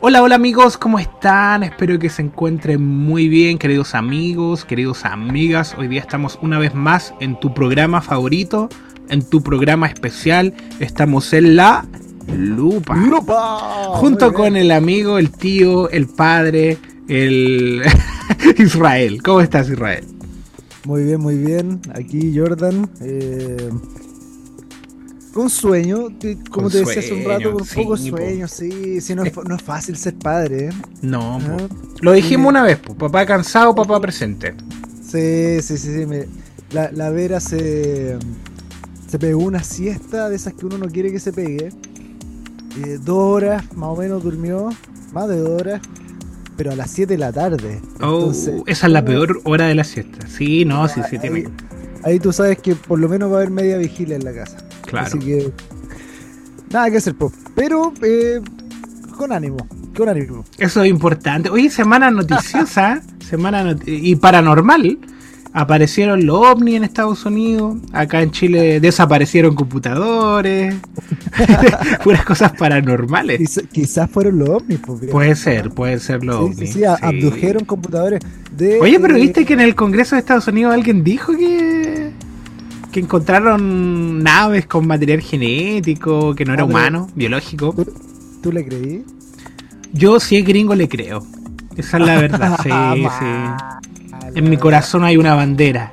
Hola, hola amigos, ¿cómo están? Espero que se encuentren muy bien, queridos amigos, queridos amigas. Hoy día estamos una vez más en tu programa favorito, en tu programa especial. Estamos en la Lupa. ¡Lupa! Junto con el amigo, el tío, el padre, el Israel. ¿Cómo estás, Israel? Muy bien, muy bien. Aquí Jordan. eh, con sueño, que- como te decía hace un sueño, rato, con sí, poco po. sueño, sí. sí no, es, no es fácil ser padre. ¿eh? No, po. Ah, lo dijimos sí. una vez, po. papá cansado, papá presente. Sí, sí, sí. sí, me- la, la Vera se, se pegó una siesta de esas que uno no quiere que se pegue. Eh, dos horas más o menos durmió, más de dos horas, pero a las 7 de la tarde. Oh, Entonces, esa es la peor hora de la siesta. Sí, no, sí, sí, ahí, tiene. ahí tú sabes que por lo menos va a haber media vigilia en la casa. Claro. Así que nada que hacer, pero eh, con ánimo, con ánimo. Eso es importante. Oye, semana noticiosa, semana not- y paranormal. Aparecieron los ovnis en Estados Unidos. Acá en Chile desaparecieron computadores. Puras cosas paranormales. Quizá- quizás fueron los ovnis, viejo. Puede ser, puede ser los sí, ovnis. sí, abdujeron computadores de. Oye, pero viste que en el Congreso de Estados Unidos alguien dijo que que encontraron naves con material genético, que no era Ah, humano, biológico. ¿Tú, tú le creí? Yo si es gringo le creo. Esa es la verdad, sí, sí. En mi corazón hay una bandera.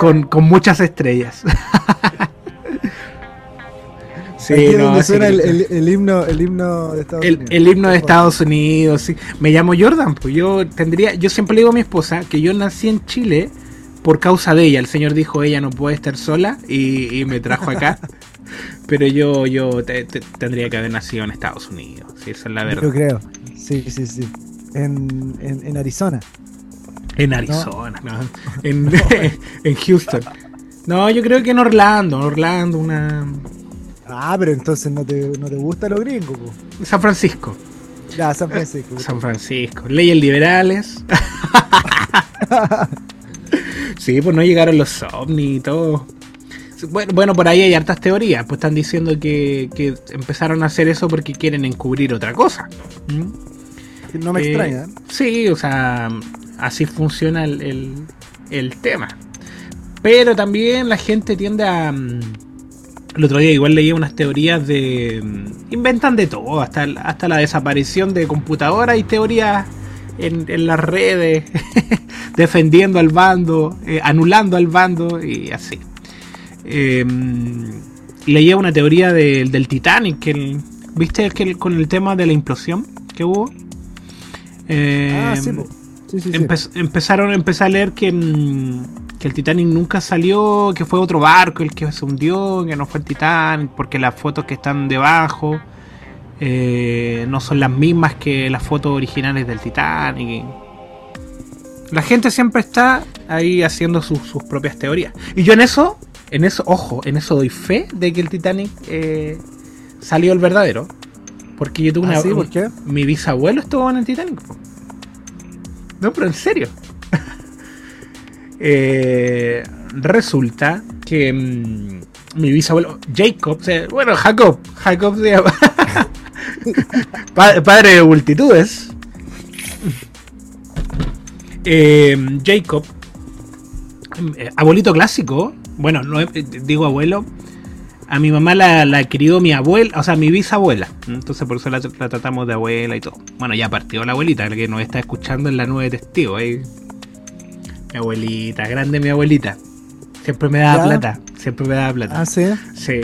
Con, con muchas estrellas. sí, Aquí es no, donde suena el, el- el himno, el himno de Estados el, Unidos. el himno de. Estados Unidos, sí. Me llamo Jordan, pues yo tendría, yo siempre le digo a mi esposa que yo nací en Chile por causa de ella. El Señor dijo ella no puede estar sola y, y me trajo acá. Pero yo, yo te- te- tendría que haber nacido en Estados Unidos. Sí, esa es la Yo verdad. creo. Sí, sí, sí. En, en, en Arizona. En Arizona, no. En, en Houston. No, yo creo que en Orlando, Orlando, una. Ah, pero entonces no te, no te gusta lo gringo, po. San Francisco. Ya, San Francisco. San Francisco. Leyes liberales. Sí, pues no llegaron los ovnis y todo. Bueno, bueno, por ahí hay hartas teorías. Pues están diciendo que, que empezaron a hacer eso porque quieren encubrir otra cosa. ¿Mm? No me Eh, extraña. Sí, o sea, así funciona el, el- el tema. Pero también la gente tiende a... mm, El otro día igual leía unas teorías de... mm, Inventan de todo, hasta, hasta la desaparición de computadoras y teorías en, en las redes, defendiendo al bando, eh, anulando al bando y así. Eh, leía una teoría del- del Titanic, que el- ¿viste que el- con el tema de la implosión que hubo? Eh, ah, sí. Sí, sí, sí. Empe- empezaron empecé a leer que, que el Titanic nunca salió, que fue otro barco el que se hundió, que no fue el Titanic, porque las fotos que están debajo eh, no son las mismas que las fotos originales del Titanic. La gente siempre está ahí haciendo sus, sus propias teorías. Y yo en eso, en eso, ojo, en eso doy fe de que el Titanic eh, salió el verdadero. Porque yo tuve Ah, una, sí, ¿por qué? mi bisabuelo estuvo en el Titanic. No, pero en serio. Eh, resulta que mm, mi bisabuelo, Jacob, se- bueno, Jacob, Jacob se llama. Pa- padre de multitudes. Eh, Jacob, eh, abuelito clásico, bueno, no eh, digo abuelo, a mi mamá la, la crió mi abuela, o sea, mi bisabuela. Entonces por eso la, la tratamos de abuela y todo. Bueno, ya partió la abuelita, la que nos está escuchando en la nube testigo. ahí. Mi abuelita, grande mi abuelita. Siempre me daba ¿Ya? plata, siempre me daba plata. Ah, sí. Sí.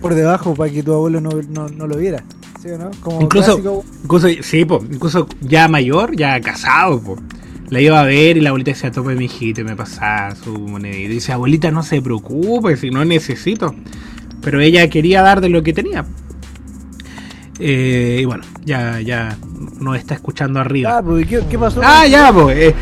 Por debajo para que tu abuelo no, no, no lo viera. ¿Sí o no? Como Incluso, clásico- incluso, sí, po, incluso ya mayor, ya casado, po. La iba a ver y la abuelita decía, tope mi hijito y me pasaba su monedita. Y dice, abuelita, no se preocupe, si no necesito. Pero ella quería dar de lo que tenía. Eh, y bueno, ya, ya nos está escuchando arriba. Ah, pues, ¿qué, qué pasó? Ah, ya, pues. eh,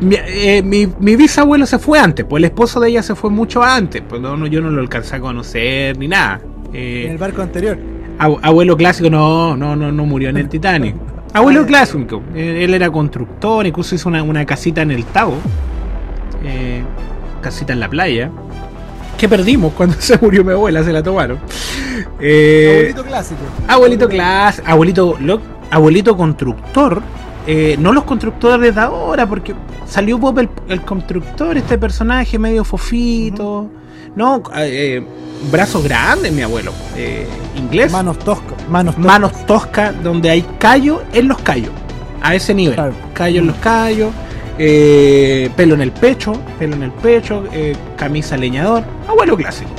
mi, eh, mi, mi bisabuelo se fue antes, pues el esposo de ella se fue mucho antes. Pues no, no, yo no lo alcancé a conocer ni nada. Eh, En el barco anterior. Abu- Abuelo clásico, no, no, no, no murió en el Titanic. Abuelo clásico, él, él era constructor, incluso hizo una, una casita en el Tavo, eh, casita en la playa, que perdimos cuando se murió mi abuela, se la tomaron. Eh, Abuelito clásico. abuelito clásico, abuelito, lo- abuelito constructor, eh, no los constructores de ahora, porque salió Bob el, el constructor, este personaje medio fofito, no, eh, brazos grandes, mi abuelo, eh, inglés, Manos toscas. Manos toscas. manos toscas, donde hay callo en los callos, a ese nivel, Claro. callo en los callos, eh, pelo en el pecho, pelo en el pecho, eh, camisa leñador, abuelo clásico,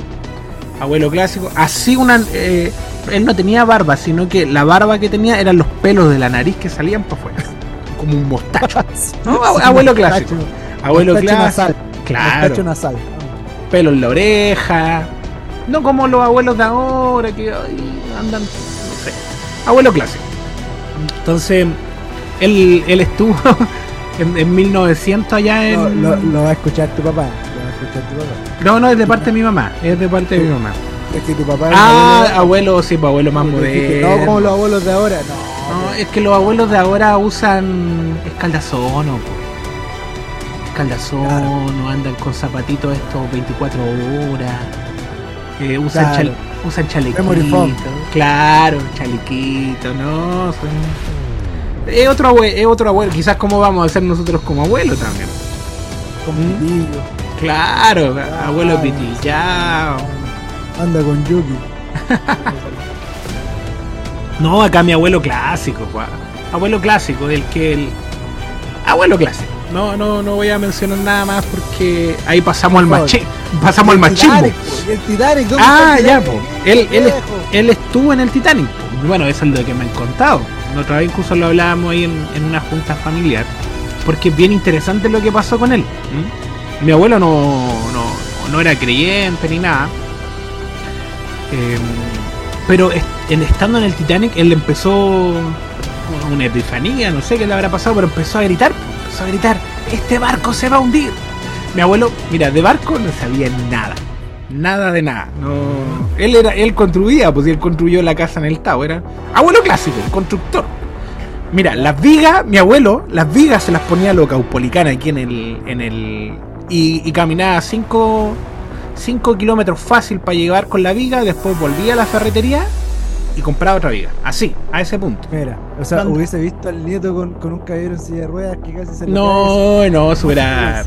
abuelo clásico, así una, eh, él no tenía barba, sino que la barba que tenía eran los pelos de la nariz que salían por fuera, como un mostacho, No, abuelo clásico. abuelo clásico, nasal. claro, Mostacho nasal. Pelo en la oreja. No como los abuelos de ahora que ay, andan, no sé. Abuelo clásico. Entonces, él, él estuvo en, en 1900 allá en... Lo, lo- lo va a escuchar tu papá. Lo va a escuchar tu papá. No, no, es de parte de mi mamá. Es de parte de mi mamá. Es que tu papá Ah, un abuelo, sí, pues abuelo más abuelo- moderno. No como los abuelos de ahora. No. No, es que los abuelos de ahora usan escaldazono, po. Escaldazono, Claro. andan con zapatitos estos 24 horas, eh, usan, Claro. chal- usan chalequito, claro, chalequito, no, son... Es otro, abuelo, es otro abuelo, quizás como vamos a ser nosotros como abuelos también. Con ¿Mm? Claro, abuelo Ah. pitillao. Anda con Yuki. No, acá mi abuelo clásico, abuelo clásico, del que el abuelo clásico. No, no, no voy a mencionar nada más porque ahí pasamos al machi pasamos al El machismo. El Titanic, ¿dónde Ah, el ya, po. Él, él, él estuvo en el Titanic. po. Bueno, eso es lo que me han contado. La otra vez incluso lo hablábamos ahí en, en una junta familiar. Porque es bien interesante lo que pasó con él. Mi abuelo no, no, no era creyente ni nada. Eh, pero est- en, estando en el Titanic, él empezó una epifanía, no sé qué le habrá pasado, pero empezó a gritar, a gritar, este barco se va a hundir. Mi abuelo, mira, de barco no sabía nada, nada de nada. No, él era, él construía, pues él construyó la casa en el Tao, era abuelo clásico, constructor. Mira, las vigas, mi abuelo, las vigas se las ponía a lo caupolicana aquí en el, en el, y, caminaba 5 5 kilómetros fácil para llegar con la viga, después volvía a la ferretería y compraba otra viga. Así, a ese punto. Mira, o sea, hubiese visto al nieto con, con un caballero en silla de ruedas que casi se le cae. No, no, eso era.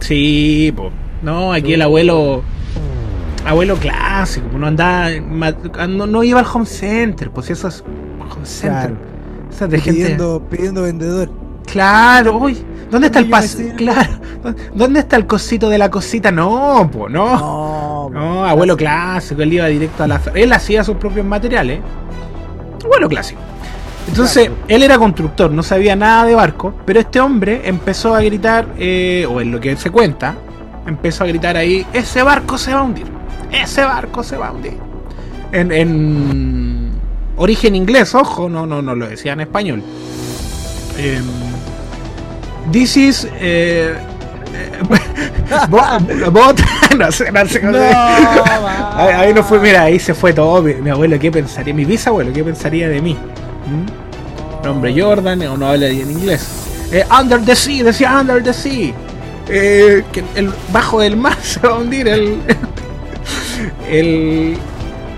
Sí, po. No, aquí el abuelo. Abuelo clásico, no andaba. ma- No, no iba al home center, pues eso es. Home center. Claro. De gente. Pidiendo, pidiendo vendedor. Claro, uy. ¿Dónde está el Oye, me pas? sirve. Claro. ¿Dónde está el cosito de la cosita? No, po, no. No, No, abuelo clásico, él iba directo a la Él hacía sus propios materiales. Abuelo clásico. Entonces, Claro. él era constructor, no sabía nada de barco, pero este hombre empezó a gritar, eh, o en lo que se cuenta, empezó a gritar ahí, ese barco se va a hundir, ese barco se va a hundir. En, en origen inglés, ojo, no, no, no lo decía en español. Em, this is... eh, bot- no sé, no sé cómo se- Ahí, ahí no fue, mira, ahí se fue todo. Mi, mi abuelo, ¿qué pensaría? Mi bisabuelo, ¿qué pensaría de mí? ¿Mm? Nombre Jordan, o no habla bien inglés. Eh, under the sea, decía Under the sea. Eh, que el, bajo del mar se va a hundir el. el.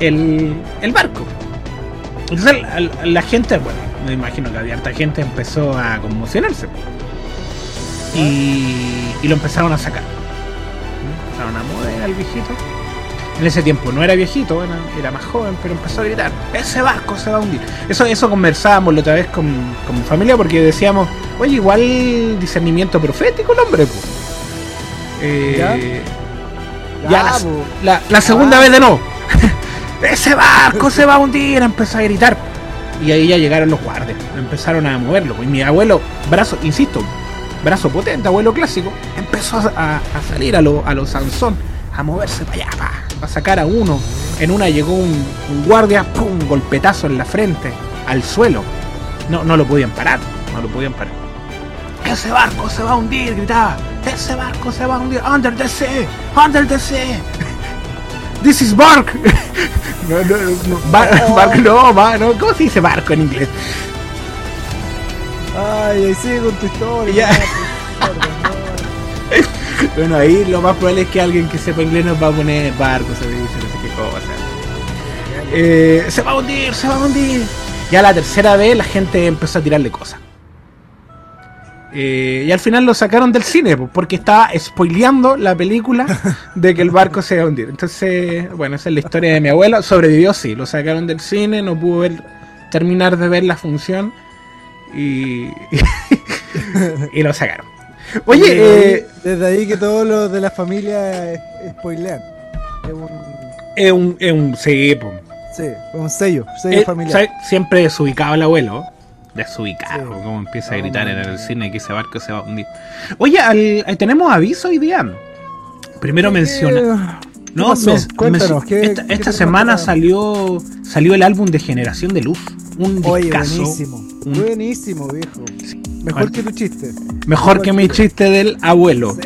el, el barco. Entonces la, la- la gente, bueno, me imagino que había harta gente empezó a conmocionarse. Y, y lo empezaron a sacar. Empezaron a mover al viejito. En ese tiempo no era viejito, era más joven, pero empezó a gritar, ese barco se va a hundir. Eso, eso conversábamos la otra vez con, con mi familia porque decíamos, oye, igual discernimiento profético el hombre. po". Eh, ¿Ya? la, la- la segunda Ah. vez de no. ese barco se va a hundir, empezó a gritar. Y ahí ya llegaron los guardias, empezaron a moverlo. Y mi abuelo, brazo, insisto, brazo potente, abuelo clásico, empezó a, salir a lo, a lo Sansón, a moverse para allá, pa, a sacar a uno. En una llegó un, un guardia, pum, golpetazo en la frente, al suelo. No, no lo podían parar, no lo podían parar. Ese barco se va a hundir, gritaba. Ese barco se va a hundir. Under the sea, under the sea. This is bark. No, no, no, bar- barco no, no, ¿cómo se dice barco en inglés? Ay, ahí sigue con tu historia. Ya. no, Bueno, ahí lo más probable es que alguien que sepa inglés nos va a poner barco, se dice, no sé qué cosa. Eh, se va a hundir, se va a hundir. Ya la tercera vez la gente empezó a tirarle cosas. Eh, y al final lo sacaron del cine po, porque estaba spoileando la película de que el barco se iba a hundir. Entonces, bueno, esa es la historia de mi abuelo. Sobrevivió, sí, lo sacaron del cine, no pudo ver, terminar de ver la función y, y lo sacaron. Oye, desde, eh, ahí, desde ahí que todos los de la familia eh, spoilean. Es un, es un, es un sí, sí, un sello, sello Eh. Siempre desubicado el abuelo. Desubicado, Sí. como empieza a No, gritar en el cine que ese barco se va a hundir. Oye, al- tenemos aviso hoy día. Primero menciona. ¿Qué No, menci- ¿qué- esta, qué esta tenemos semana salió salió el álbum de Generación de Luz. Un Oye, discazo. buenísimo. un- Buenísimo, viejo. Mejor que tu chiste. Mejor que mi chiste del abuelo.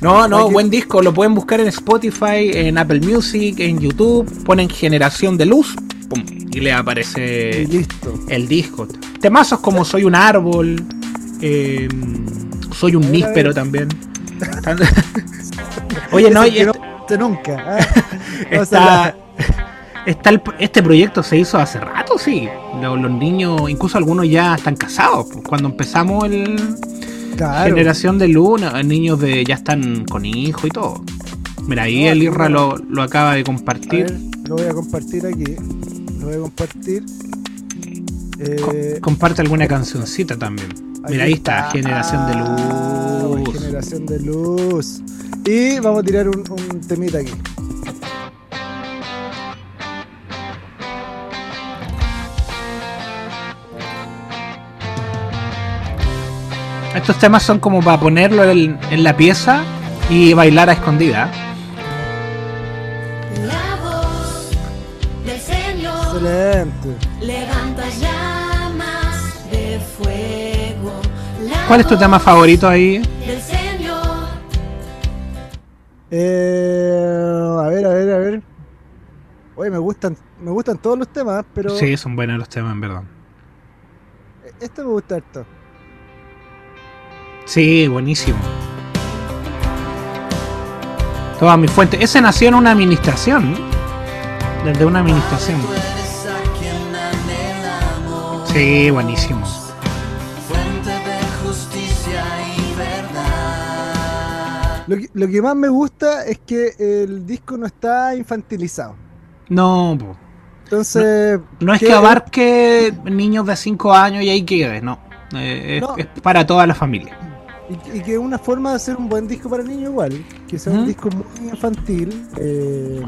No, no, buen disco. Lo pueden buscar en Spotify, en Apple Music, en YouTube. Ponen Generación de Luz. pum, y le y aparece listo. el disco. Temazos como Soy un árbol, eh, Soy un níspero ver. también. Oye, no, y que est- no parte nunca. O sea, está, está el- este proyecto se hizo hace rato, sí. Lo- Los, niños, incluso algunos ya están casados. pues, Cuando empezamos el claro. Generación de Luna, niños de ya están con hijos y todo. Mira, ahí No, el Irra lo, lo acaba de compartir. ver, lo voy a compartir aquí. Lo voy a compartir. Co- Eh, comparte alguna cancioncita también. Mira, ahí está, Generación de Ah, Luz. Generación de luz. Y vamos a tirar un, un temita aquí. Estos temas son como para ponerlo en, en la pieza y bailar a escondida. La voz del Señor Excelente. levanta llamas de fuego. La ¿Cuál es tu tema favorito ahí? Eh, a ver, a ver, a ver. Oye, me gustan, me gustan todos los temas, pero Sí, son buenos los temas, en verdad. este me gusta harto. Sí, buenísimo. Toda mi fuente. Ese nació en una administración. Desde una administración. Sí, buenísimo. Lo que, lo que más me gusta es que el disco no está infantilizado. No, po. Entonces, no es ¿qué- que abarque niños de 5 años y ahí quede, no. Eh, es, No. es para toda la familia. Y, y que es una forma de hacer un buen disco para niños igual, que sea un disco muy infantil. eh,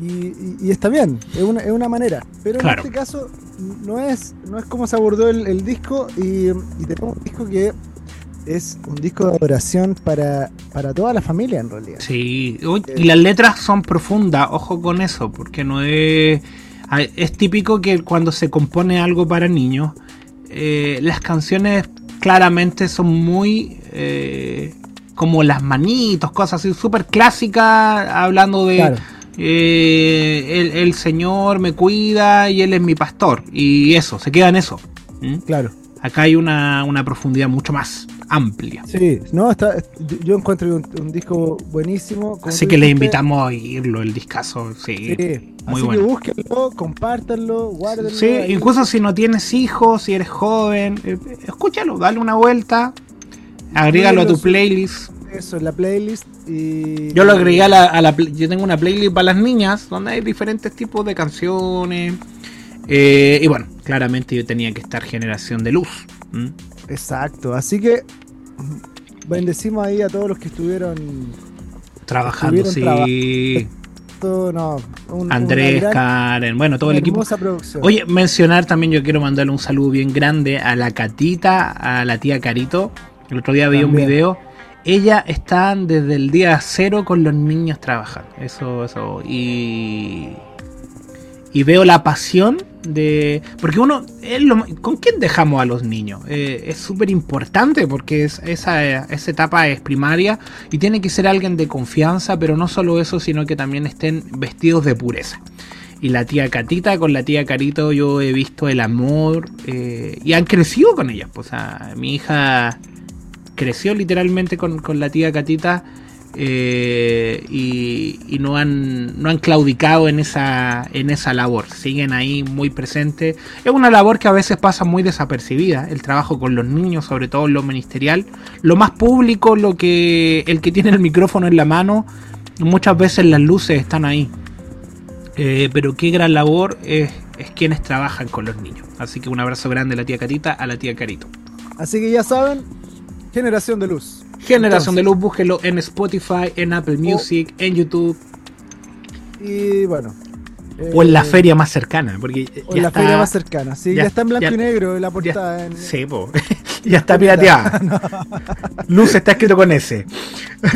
y, y- y está bien, es una, es una manera. Pero Claro. en este caso no es, no es como se abordó el, el disco y, y tenemos un disco que es un disco de adoración para, para toda la familia en realidad. Sí, uy, y las letras son profundas, ojo con eso, porque no es... Es típico que cuando se compone algo para niños, eh, las canciones claramente son muy... eh, como las manitos, cosas así, súper clásicas, hablando de... Claro. eh, el, el Señor me cuida y Él es mi pastor. Y eso, se queda en eso. ¿Mm? Claro. Acá hay una, una profundidad mucho más amplia. Sí, no, está, yo- encuentro un, un disco buenísimo. Así que le dijiste. invitamos a oírlo, el discazo. Sí, Sí, muy así bueno. que búsquenlo, compártanlo, guárdenlo. Sí, ahí. incluso si no tienes hijos, si eres joven, eh, escúchalo, dale una vuelta, agrégalo a tu playlist. Eso, en la playlist. Y... Yo lo agregué a la, a la yo tengo una playlist para las niñas donde hay diferentes tipos de canciones. Eh, y bueno, claramente yo tenía que estar generación de luz. Exacto, así que bendecimos ahí a todos los que estuvieron. Trabajando, Estuvieron sí. Todo, no, un- Andrés, gran, Karen, bueno, todo el equipo. producción. Oye, mencionar también, yo quiero mandarle un saludo bien grande a la Catita, a la tía Carito. El otro día vi un video. Ella está desde el día cero con los niños trabajando. Eso, eso. Y. Y veo la pasión de. Porque uno. ¿Con quién dejamos a los niños? Eh, es súper importante porque es, esa, esa etapa es primaria y tiene que ser alguien de confianza, pero no solo eso, sino que también estén vestidos de pureza. Y la tía Catita, con la tía Carito, yo he visto el amor eh, y han crecido con ellas. O sea, mi hija creció literalmente con, con la tía Catita eh, y, no han no han claudicado en esa en esa labor. Siguen ahí muy presentes es una labor que a veces pasa muy desapercibida el trabajo con los niños sobre todo lo ministerial. Lo más público lo que el que tiene el micrófono en la mano muchas veces las luces están ahí. Eh, pero qué gran labor es, es quienes trabajan con los niños. Así que un abrazo grande a la tía Carita a la tía Carito. Así que ya saben, generación de luz. Generación de Luz, búsquelo en Spotify, en Apple Music, en YouTube Y bueno. o en la eh, feria más cercana. Porque O ya en la está- feria más cercana. Sí, ya- ya, está en blanco ya- y negro en la ya- portada. en- Sí, po. ya está pirateada. Luz está escrito con S.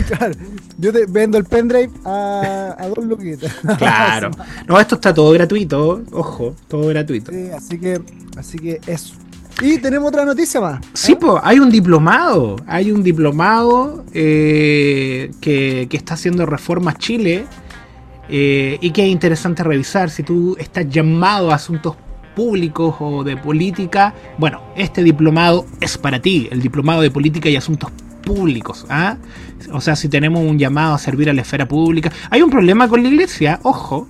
Claro, yo te vendo el pendrive a, a dos luquitas. Claro. No, esto está todo gratuito. Ojo, todo gratuito. Sí, así que, así que eso. Y tenemos otra noticia más. Sí, hay un diplomado. Hay un diplomado eh, que, que está haciendo Reforma Chile eh, y que es interesante revisar. Si tú estás llamado a asuntos públicos o de política, bueno, este diplomado es para ti, el diplomado de política y asuntos públicos. ¿ah? O sea, si tenemos un llamado a servir a la esfera pública. Hay un problema con la iglesia, ojo,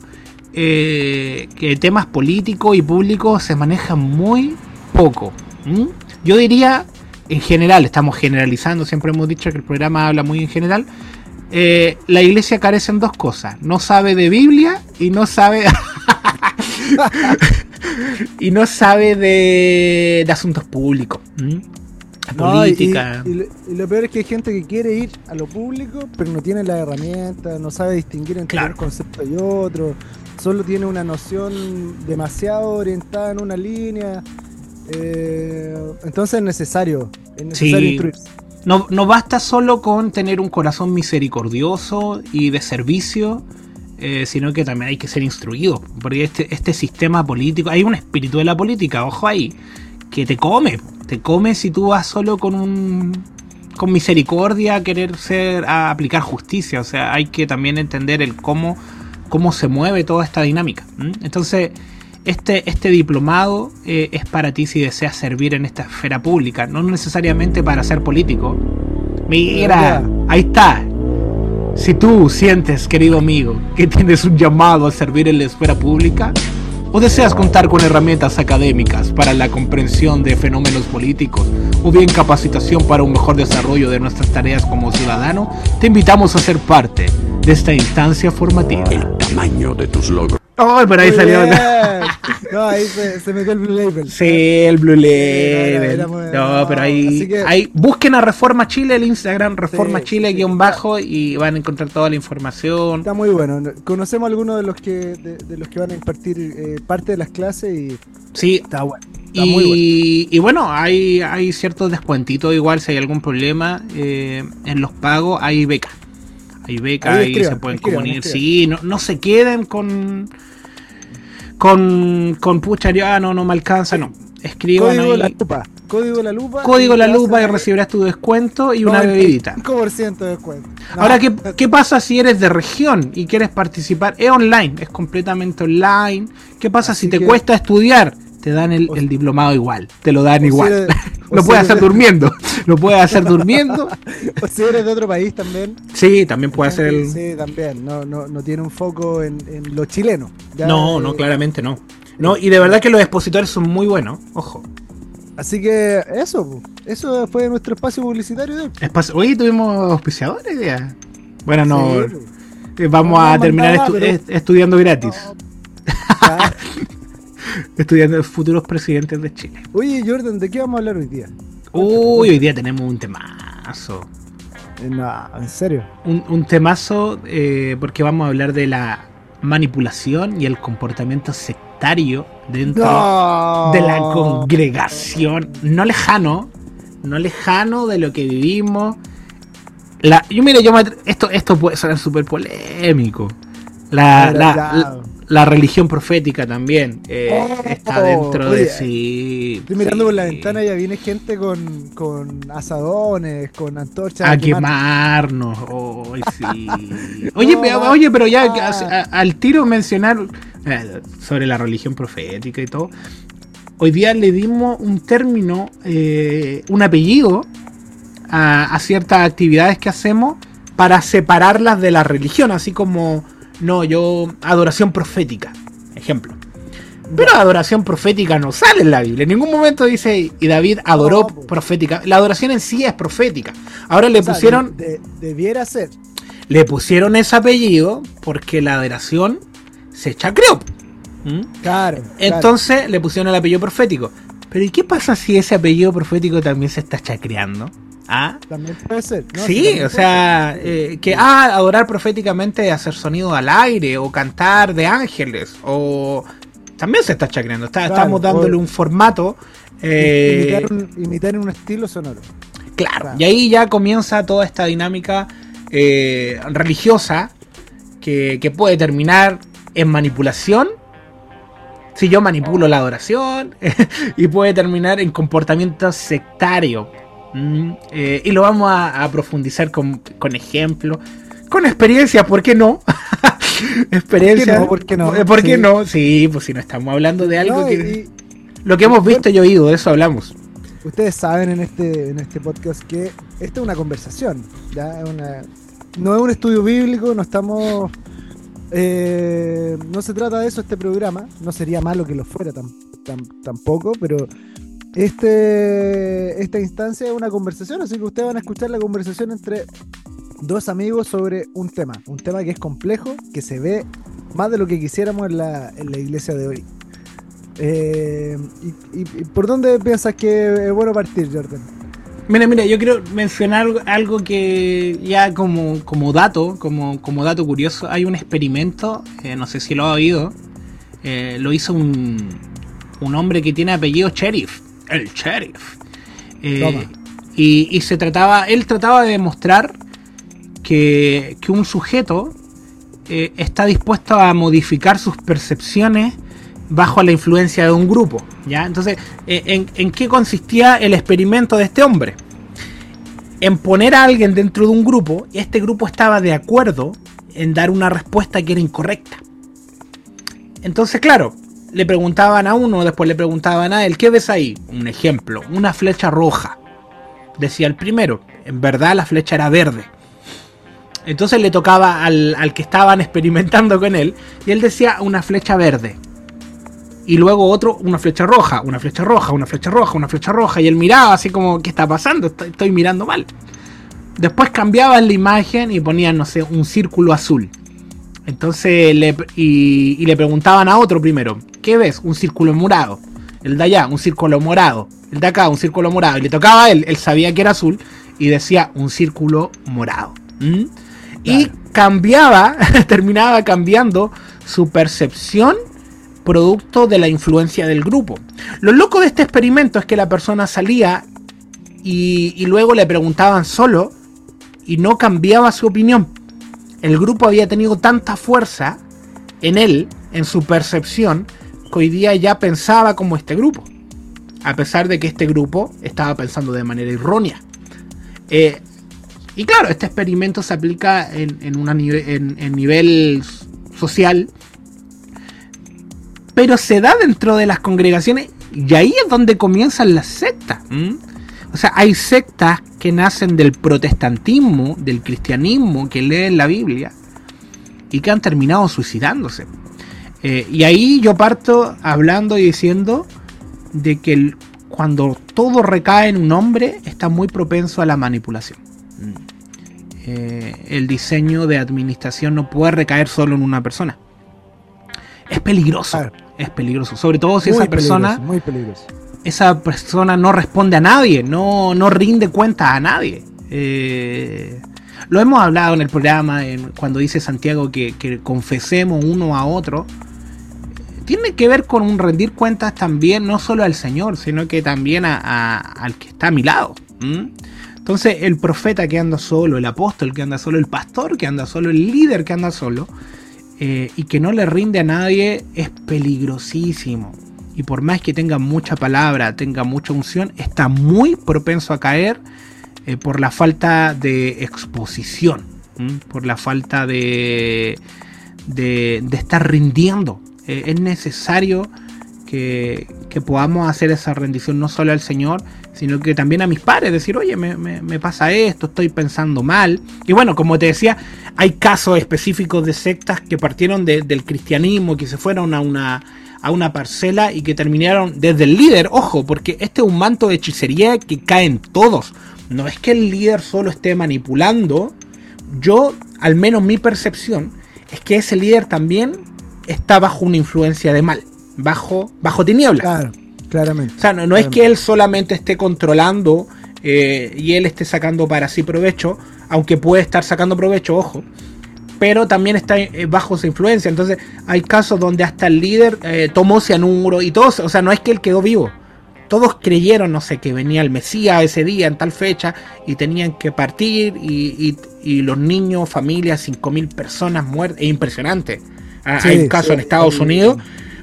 eh, que temas políticos y públicos se manejan muy poco. Yo diría, en general, estamos generalizando, siempre hemos dicho que el programa habla muy en general. eh, la iglesia carece en dos cosas: no sabe de Biblia y no sabe. y no sabe de, de asuntos públicos. ¿m? No, y- Política. Y, y lo- y lo peor es que hay gente que quiere ir a lo público, pero no tiene las herramientas, no sabe distinguir entre Claro. un concepto y otro. Solo tiene una noción demasiado orientada en una línea. Eh, entonces es necesario, es necesario Sí. instruirse. No, no basta solo con tener un corazón misericordioso y de servicio, eh, sino que también hay que ser instruido. Porque este, este sistema político, hay un espíritu de la política, ojo ahí, que te come. Te come si tú vas solo con un con misericordia a querer ser a aplicar justicia. O sea, hay que también entender el cómo, cómo se mueve toda esta dinámica. Entonces, este, este diplomado eh, es para ti si deseas servir en esta esfera pública, no necesariamente para ser político. Mira, ahí está. Si tú sientes, querido amigo, que tienes un llamado a servir en la esfera pública, o deseas contar con herramientas académicas para la comprensión de fenómenos políticos, o bien capacitación para un mejor desarrollo de nuestras tareas como ciudadano, te invitamos a ser parte de esta instancia formativa. El tamaño de tus logros. Oh, pero ahí Muy salió. No, ahí se, se metió el Blue Label. Sí, el Blue Label. era no, no, pero ahí, que- ahí busquen a Reforma Chile el Instagram, Reforma Sí, Chile guion sí. bajo y van a encontrar toda la información. Está muy bueno. Conocemos a algunos de los que de, de los que van a impartir eh, parte de las clases y Sí, está bueno. Está muy bueno. y, y bueno, hay, hay ciertos descuentitos igual si hay algún problema eh, en los pagos, hay becas. Hay becas Ahí escriban, se pueden escriban, comunicar. escriban. Sí, no, no se queden con con, con pucha, ya no, no me alcanza, no. Escriban Código ahí. la lupa. Código la lupa. Código la lupa y recibirás tu descuento y una 95% bebidita. de descuento. No, Ahora, ¿qué, ¿qué pasa si eres de región y quieres participar? Es online, es completamente online. ¿Qué pasa Así si te que- cuesta estudiar? Te dan el, el diplomado igual, te lo dan o si igual. eres- lo si puedes eres hacer durmiendo, lo puedes hacer durmiendo. O si eres de otro país también. Sí, también puede hacer el... Sí, también. No, no, no tiene un foco en, en lo chileno. Ya, No, eh, no, claramente no. No, y de verdad que los expositores son muy buenos, ojo. Así que eso, eso fue nuestro espacio publicitario de hoy. Espacio- Oye, tuvimos auspiciadores ya. Bueno, no, Sí, eh, vamos No, a no terminar mandaba, estu- pero- est- estudiando gratis. Estudiando futuros presidentes de Chile. Oye, Jordan, ¿de qué vamos a hablar hoy día? Uy, hoy día tenemos un temazo. Eh, No, en serio. Un, un temazo eh, porque vamos a hablar de la manipulación y el comportamiento sectario dentro No. de la congregación. No lejano, no lejano de lo que vivimos. La, yo mira, yo me esto, esto puede sonar súper polémico. La, la. La- religión profética también eh, Oh, está dentro oye, de sí. Estoy mirando sí. por la ventana y ya viene gente con, con asadones, con antorchas. A quemar. quemarnos, sí. Oye, No, oye, pero ya a- al tiro mencionar eh, sobre la religión profética y todo. Hoy día le dimos un término, eh, un apellido a, a ciertas actividades que hacemos para separarlas de la religión, así como, no, yo, adoración profética, ejemplo. Pero adoración profética no sale en la Biblia. En ningún momento dice, y David adoró No, po. profética. La adoración en sí es profética. Ahora le pusieron, de- de- debiera ser. le pusieron ese apellido porque la adoración se chacreó. ¿Mm? Claro. claro. Entonces le pusieron el apellido profético. Pero ¿y qué pasa si ese apellido profético también se está chacreando? ¿Ah? También puede ser. ¿no? sí, o sea, eh, que ah, adorar proféticamente hacer sonido al aire o cantar de ángeles o también se está chacreando. Está- Claro, estamos dándole un formato. eh, imitar, un, imitar un estilo sonoro. Claro, Claro. y ahí ya comienza toda esta dinámica eh, religiosa que, que puede terminar en manipulación. Si yo manipulo la adoración, y puede terminar en comportamiento sectario. Mm, eh, y lo vamos a, a profundizar con, con ejemplos, con experiencias, ¿por qué no? experiencias. no? ¿Por qué no? Eh, ¿Por qué Sí. no? Sí, pues si no estamos hablando de algo No, que. y- Lo que hemos visto y oído, de eso hablamos. Ustedes saben en este, en este podcast que esta es una conversación, ¿ya? Una- no es un estudio bíblico, no estamos... eh, no se trata de eso este programa, no sería malo que lo fuera tam- tam- tampoco, pero este, esta instancia es una conversación, así que ustedes van a escuchar la conversación entre dos amigos sobre un tema, un tema que es complejo, que se ve más de lo que quisiéramos en la, en la iglesia de hoy. Eh, y, por dónde piensas que es bueno partir, Jordan? Mira, mira, yo quiero mencionar algo- algo que ya como, como dato, como, como dato curioso, hay un experimento, eh, no sé si lo ha oído, eh, lo hizo un, un hombre que tiene apellido Sheriff, el Sheriff. Eh, y se trataba, él trataba de demostrar que, que un sujeto eh, está dispuesto a modificar sus percepciones bajo la influencia de un grupo. ¿ya? Entonces, eh, ¿en, en qué consistía el experimento de este hombre? En poner a alguien dentro de un grupo y este grupo estaba de acuerdo en dar una respuesta que era incorrecta. Entonces, claro, le preguntaban a uno, después le preguntaban a él, ¿qué ves ahí? Un ejemplo, una flecha roja. Decía el primero, en verdad la flecha era verde. Entonces le tocaba al, al que estaban experimentando con él y él decía una flecha verde. Y luego otro, una flecha roja, una flecha roja, una flecha roja, una flecha roja. Y él miraba así como, ¿qué está pasando? Estoy, estoy mirando mal. Después cambiaban la imagen y ponían, no sé, un círculo azul. Entonces le, y, y le preguntaban a otro primero, ¿qué ves? Un círculo morado. El de allá, un círculo morado. El de acá, un círculo morado. Y le tocaba a él, él sabía que era azul y decía un círculo morado. ¿Mm? Y cambiaba, terminaba cambiando su percepción producto de la influencia del grupo. Lo loco de este experimento es que la persona salía y, y luego le preguntaban solo y no cambiaba su opinión. El grupo había tenido tanta fuerza en él, en su percepción, que hoy día ya pensaba como este grupo. A pesar de que este grupo estaba pensando de manera errónea. Eh, y claro, este experimento se aplica en, en, en- nivel social, pero se da dentro de las congregaciones y ahí es donde comienzan las sectas. ¿m? O sea, hay sectas que nacen del protestantismo, del cristianismo, que leen la Biblia y que han terminado suicidándose. Eh, y ahí yo parto hablando y diciendo de que el- cuando todo recae en un hombre está muy propenso a la manipulación. Mm. Eh, el diseño de administración no puede recaer solo en una persona. Es peligroso. Es peligroso. Sobre todo si Muy esa persona muy peligroso. Esa persona no responde a nadie, no, no rinde cuenta a nadie. Eh, lo hemos hablado en el programa cuando dice Santiago que, confesemos uno a otro. Tiene que ver con un rendir cuentas también, no solo al Señor, sino que también a- al que está a mi lado. Entonces, el profeta que anda solo, el apóstol que anda solo, el pastor que anda solo, el líder que anda solo, eh, y que no le rinde a nadie, es peligrosísimo. Y por más que tenga mucha palabra, tenga mucha unción, está muy propenso a caer eh, por la falta de exposición, por la falta de, de, de estar rindiendo. Eh, es necesario que, podamos hacer esa rendición no solo al Señor, sino que también a mis padres, decir, oye, me, pasa esto, estoy pensando mal. Y bueno, como te decía, hay casos específicos de sectas que partieron de- del cristianismo, que se fueron a una, a una parcela y que terminaron desde el líder, ojo, porque este es un manto de hechicería que cae en todos. No es que el líder solo esté manipulando, yo, al menos mi percepción, es que ese líder también está bajo una influencia de mal, bajo, bajo tinieblas. Claro, claramente. O sea, no, no es que él solamente esté controlando eh, y él esté sacando para sí provecho, aunque puede estar sacando provecho, ojo, pero también está eh, bajo su influencia. Entonces, hay casos donde hasta el líder eh, tomó cianuro y todos, o sea, no es que él quedó vivo. Todos creyeron, no sé, que venía el Mesías ese día, en tal fecha, y tenían que partir, y, y- y los niños, familias, 5.000 personas muertas, es impresionante. Ah, Sí, hay un caso sí, en Estados sí. Unidos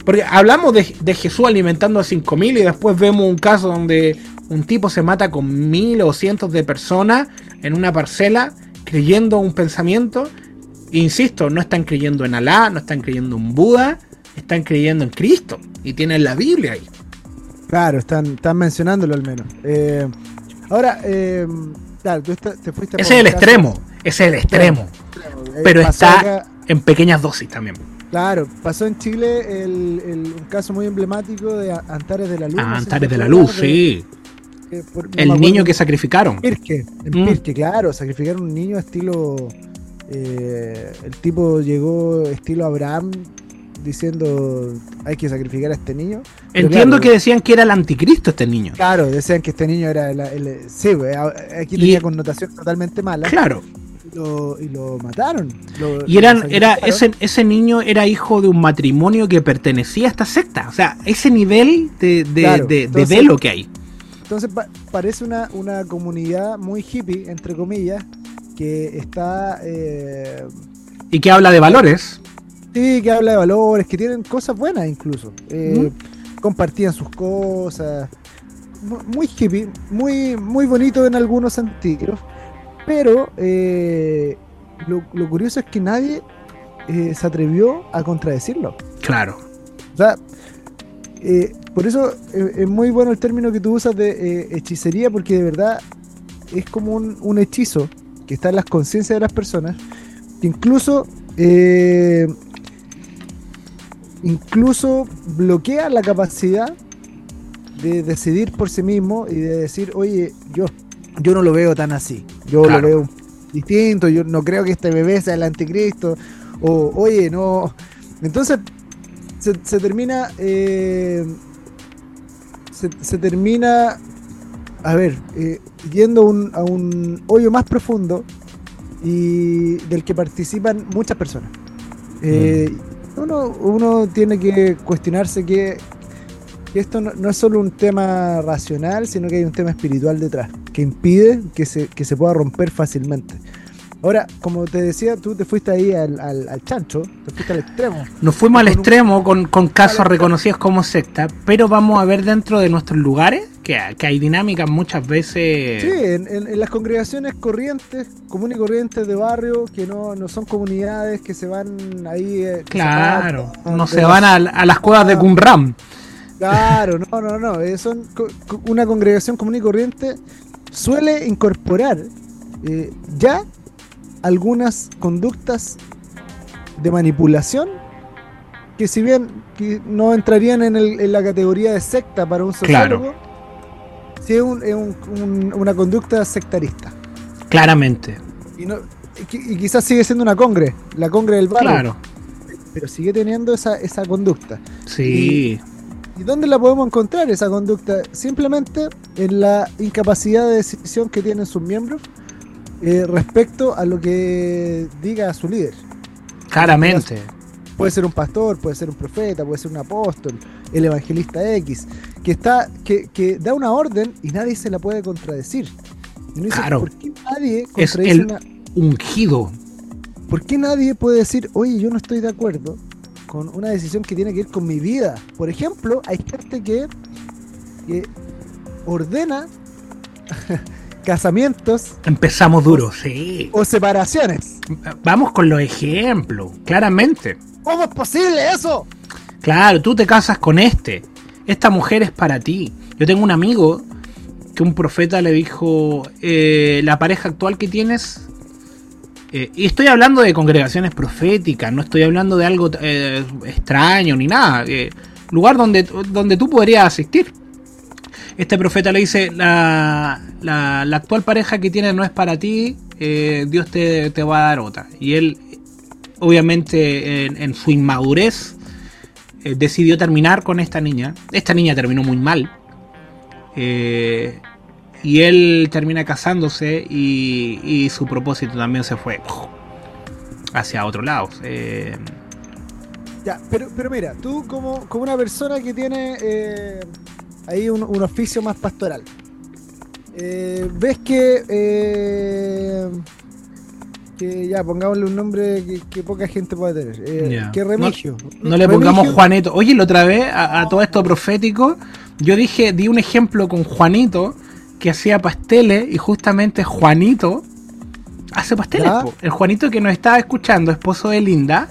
porque hablamos de, de Jesús alimentando a 5.000 y después vemos un caso donde un tipo se mata con mil o cientos de personas en una parcela creyendo un pensamiento. Insisto, no están creyendo en Alá, no están creyendo en Buda, están creyendo en Cristo y tienen la Biblia ahí. Claro, están, están mencionándolo al menos. Eh, ahora, eh, claro, tú esta- te fuiste por Ese es el caso- extremo, ese es el extremo, eh, pero pasó está acá- en pequeñas dosis también. claro, pasó en Chile el, el- un caso muy emblemático de A- Antares de la Luz. Ah, Antares de la Luz, de- sí. por- El niño en que sacrificaron. Pirque, en Mm. Pirque, claro, sacrificaron un niño estilo. Eh, el tipo llegó estilo Abraham diciendo hay que sacrificar a este niño. Entiendo claro, que decían que era el anticristo este niño. Claro, decían que este niño era el. el- sí, a- aquí Y- tenía connotación totalmente mala. Claro. Y lo, y lo mataron. Lo- Y eran, era, ese, ese niño era hijo de un matrimonio que pertenecía a esta secta. O sea, ese nivel de, de, Claro, de- de entonces- velo que hay. Entonces pa- parece una, una comunidad muy hippie, entre comillas, que está. eh, Y que habla de valores. sí, que habla de valores, que tienen cosas buenas incluso. Eh, ¿Mm? Compartían sus cosas. mu- Muy hippie, muy, muy bonito en algunos sentidos. Pero eh, lo, lo curioso es que nadie eh, se atrevió a contradecirlo. Claro. O sea, por eso es muy bueno el término que tú usas de hechicería, porque de verdad es como un, un hechizo que está en las conciencias de las personas, que incluso, eh, incluso bloquea la capacidad de decidir por sí mismo y de decir, oye, yo, yo no lo veo tan así, yo Claro. lo veo distinto, yo no creo que este bebé sea el anticristo, o oye, no. Entonces, se, se termina. eh, se, se termina. A ver, eh, yendo a un, a un hoyo más profundo y del que participan muchas personas. Eh, uno, uno tiene que cuestionarse que, que esto no, no es solo un tema racional, sino que hay un tema espiritual detrás, que impide que se, que se pueda romper fácilmente. Ahora, como te decía, tú te fuiste ahí al, al, al chancho, te fuiste al extremo. Nos fuimos al un- extremo con, con casos reconocidos como secta, pero vamos a ver dentro de nuestros lugares que, que hay dinámicas muchas veces. Sí, en, en- en las congregaciones corrientes, comunes y corrientes de barrio, que no, no son comunidades que se van ahí. eh, se Claro, no se van a, a las cuevas de Qumran. Claro, no, no, no. eh, son una congregación común y corriente suele incorporar eh, ya algunas conductas de manipulación que si bien que no entrarían en, el- en la categoría de secta para un Claro. Sí es, un- es un- un- una conducta sectarista. Claramente. Y, no, y quizás sigue siendo una congre, la congre del barrio, Claro. pero sigue teniendo esa, esa conducta. Sí. ¿Y dónde la podemos encontrar esa conducta? Simplemente en la incapacidad de decisión que tienen sus miembros eh, respecto a lo que diga su líder. Claramente. Puede ser un pastor, puede ser un profeta, puede ser un apóstol, el evangelista X, que está, que, que da una orden y nadie se la puede contradecir. Y dice, Claro. ¿por qué nadie Es el- una, Ungido. ¿Por qué nadie puede decir, oye, yo no estoy de acuerdo con una decisión que tiene que ver con mi vida? Por ejemplo, hay gente que, que ordena casamientos Empezamos duro, sí. o separaciones. Vamos con los ejemplos, claramente. ¿Cómo es posible eso? Claro, tú te casas con este. esta mujer es para ti. Yo tengo un amigo que un profeta le dijo, eh, la pareja actual que tienes, eh, y estoy hablando de congregaciones proféticas, no estoy hablando de algo eh, extraño ni nada, lugar donde, donde tú podrías asistir. Este profeta le dice, la, la- actual pareja que tienes no es para ti, Dios te, te va a dar otra. Y él, obviamente, en, en su inmadurez, eh, decidió terminar con esta niña. Esta niña terminó muy mal. Eh, y él termina casándose y, y su propósito también se fue hacia otro lado. Eh, Ya, pero, pero mira, tú como, como una persona que tiene ahí un, oficio más pastoral, ves que, que ya, pongámosle un nombre que, que poca gente puede tener, eh, Ya. que Remigio. no le pongamos Remigio- Juanito. Oye, la otra vez, a, a todo esto profético, yo dije, di un ejemplo con Juanito que hacía pasteles y justamente Juanito hace pasteles. El Juanito que nos estaba escuchando, esposo de Linda,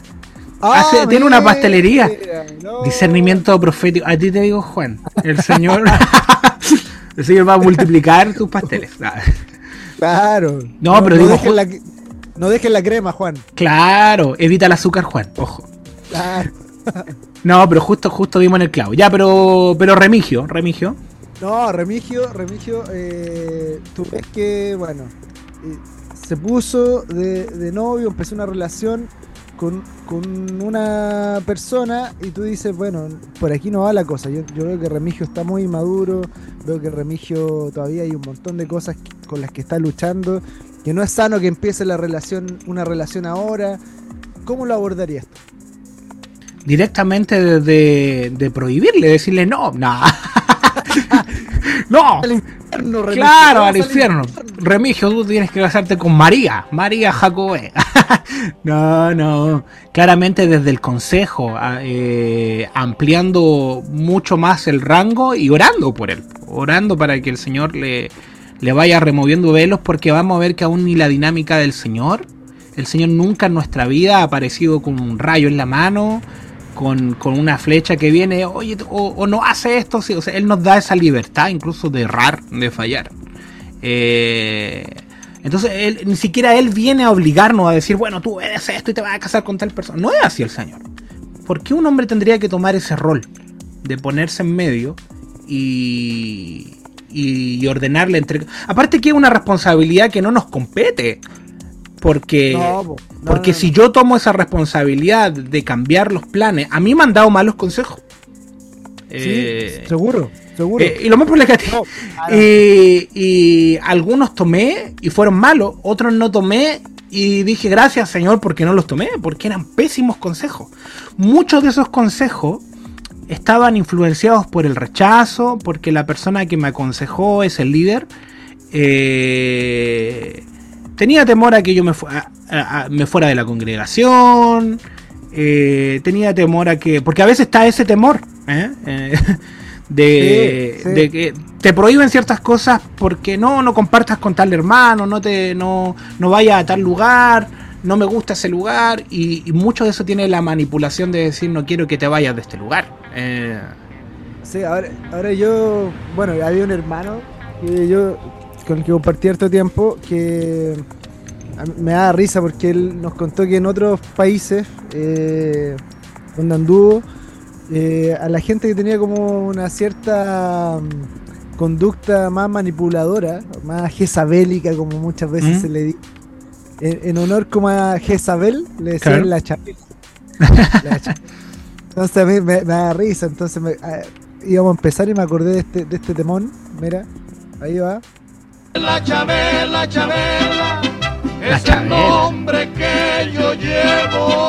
Ah, hace- tiene una pastelería. mira, no. Discernimiento profético. A ti te digo, Juan. El Señor. el Señor va a multiplicar tus pasteles. Claro. No, pero digo, no dejen la crema, Juan. Claro, evita el azúcar, Juan. Ojo. Claro. No, pero justo, justo dimos en el clavo. Ya, pero, pero Remigio, Remigio. No, Remigio, Remigio, eh, tú ves que, bueno, eh, se puso de, de novio, empezó una relación con, con una persona y tú dices, bueno, por aquí no va la cosa. Yo, yo veo que Remigio está muy maduro, veo que Remigio todavía hay un montón de cosas con las que está luchando, que no es sano que empiece la relación, una relación ahora. ¿Cómo lo abordarías? tú? Directamente de, de- de prohibirle, decirle no, no. no. Al infierno, Remigio, Claro, al infierno. Remigio, tú tienes que casarte con María, María Jacobé. no, no. Claramente desde el consejo, eh, ampliando mucho más el rango y orando por él. Orando para que el Señor le, le vaya removiendo velos, porque vamos a ver que aún ni la dinámica del Señor, el Señor nunca en nuestra vida ha aparecido con un rayo en la mano. Con, con una flecha que viene, oye, o, o no hace esto, sí, o sea, Él nos da esa libertad incluso de errar, de fallar. Eh, entonces, ni siquiera él viene a obligarnos a decir, bueno, tú eres esto y te vas a casar con tal persona. No es así el Señor. ¿Por qué un hombre tendría que tomar ese rol de ponerse en medio y, y ordenarle entre... Aparte que es una responsabilidad que no nos compete. Porque, No, po. No, porque no, si yo tomo esa responsabilidad de cambiar los planes, a mí me han dado malos consejos. Sí, Eh, seguro, seguro. eh, y lo más probable es que No, claro. y, y algunos tomé y fueron malos, otros no tomé y dije gracias Señor porque no los tomé, porque eran pésimos consejos. Muchos de esos consejos estaban influenciados por el rechazo, porque la persona que me aconsejó es el líder. eh, tenía temor a que yo me, fu- a- a- a- me fuera de la congregación. eh, tenía temor a que. Porque a veces está ese temor. ¿eh? De, Sí, sí. de que te prohíben ciertas cosas porque no, no compartas con tal hermano, no te, no, no vayas a tal lugar, no me gusta ese lugar, y, y mucho de eso tiene la manipulación de decir no quiero que te vayas de este lugar. Eh, Sí, ahora, ahora yo, bueno, había un hermano que yo con el que compartí harto tiempo que me da risa porque él nos contó que en otros países eh, donde anduvo, eh, a la gente que tenía como una cierta mm, conducta más manipuladora, más jezabélica, como muchas veces ¿Mm? se le dice, en, en honor como a Jezabel, le decían Claro. la chapela. La cha- Entonces a mí me, me da risa, entonces me- ah, íbamos a empezar y me acordé de este, de este temón, mira, ahí va. La Chabela, Chabela, La es Chabela. el nombre que yo llevo.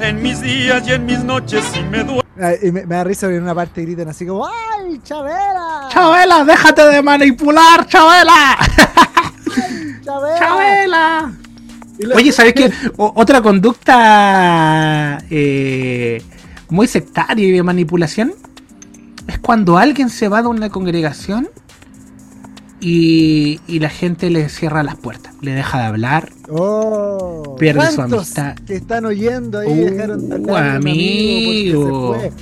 En mis días y en mis noches si me duele. Ah, y me, me da risa porque en una parte gritan así como ¡Ay, Chabela! Chabela, déjate de manipular, Chabela. ¡Chabela! Chabela. Oye, ¿sabes qué? O- otra conducta eh, muy sectaria y de manipulación es cuando alguien se va de una congregación y, y la gente le cierra las puertas. le deja de hablar. Oh, Pierde su ¿cuántos amistad. que están oyendo ahí Uh, dejaron amigo fue?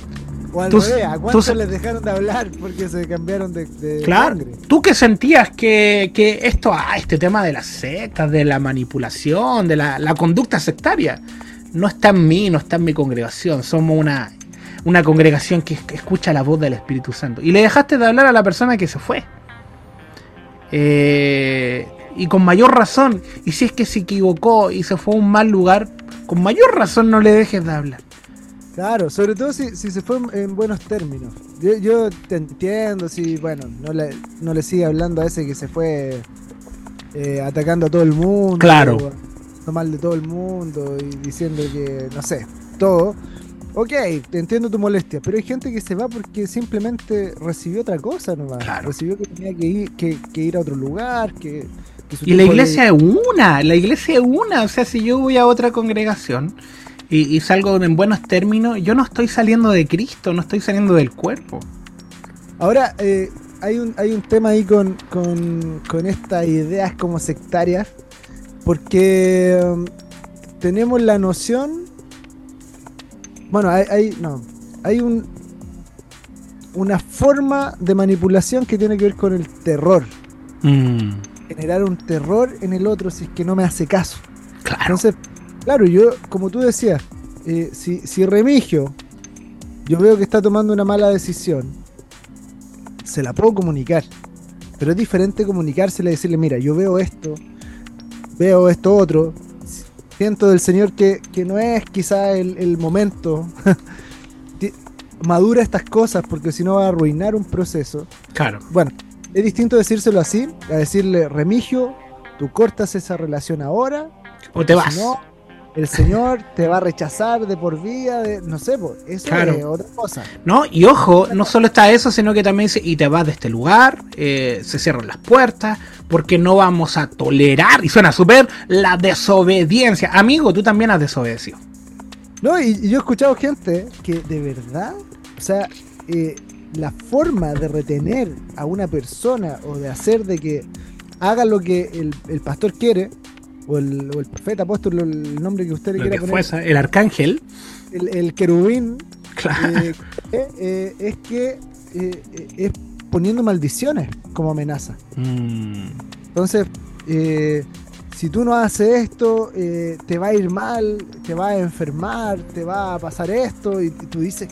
O al Tú- revés, ¿a tú cuántos se- les dejaron de hablar porque se cambiaron de, de Claro, sangre? tú que sentías que, que esto, ah, este tema de las sectas, de la manipulación, de la, la conducta sectaria, no está en mí, no está en mi congregación. Somos una, una congregación que, que escucha la voz del Espíritu Santo. Y le dejaste de hablar a la persona que se fue. Eh, y con mayor razón, y si es que se equivocó y se fue a un mal lugar, con mayor razón no le dejes de hablar. Claro, sobre todo si, si se fue en, en buenos términos. Yo, yo te entiendo, si, bueno, no le, no le sigue hablando a ese que se fue eh, atacando a todo el mundo. Claro. o mal de todo el mundo y diciendo que, no sé, todo. Ok, te entiendo tu molestia, pero hay gente que se va porque simplemente recibió otra cosa nomás. Claro. Recibió que tenía que ir, que, que ir a otro lugar, que... que su Y la iglesia de- es una, la iglesia es una. O sea, si yo voy a otra congregación y, y salgo en buenos términos, yo no estoy saliendo de Cristo, no estoy saliendo del cuerpo. Ahora, eh, hay, un, hay un tema ahí con, con, con estas ideas como sectarias, porque um, tenemos la noción, bueno, hay, hay- no, hay un, una forma de manipulación que tiene que ver con el terror, Mm, generar un terror en el otro si es que no me hace caso. claro. Entonces, claro, yo, como tú decías, eh, si, si Remigio, yo veo que está tomando una mala decisión, se la puedo comunicar. Pero es diferente comunicársela y decirle, mira, yo veo esto, veo esto otro, siento del Señor que, que no es quizá el, el momento. Madura estas cosas porque si no va a arruinar un proceso. Claro. Bueno, es distinto decírselo así, a decirle, Remigio, tú cortas esa relación ahora, O te vas. si no, el Señor te va a rechazar de por vida, de, no sé, po, eso Claro. es otra cosa. ¿No? Y ojo, no solo está eso, sino que también dice, y te vas de este lugar, eh, se cierran las puertas, porque no vamos a tolerar, y suena súper, la desobediencia. Amigo, tú también has desobedecido. No, y, y yo he escuchado gente que de verdad, o sea, eh, la forma de retener a una persona o de hacer de que haga lo que el, el pastor quiere, o el, o el profeta, apóstol, el nombre que usted le Lo quiera que poner, el arcángel, el, el querubín, claro. eh, eh, eh, es que es poniendo maldiciones como amenaza. Mm, Entonces, si tú no haces esto, te va a ir mal, te va a enfermar, te va a pasar esto, y, y tú dices.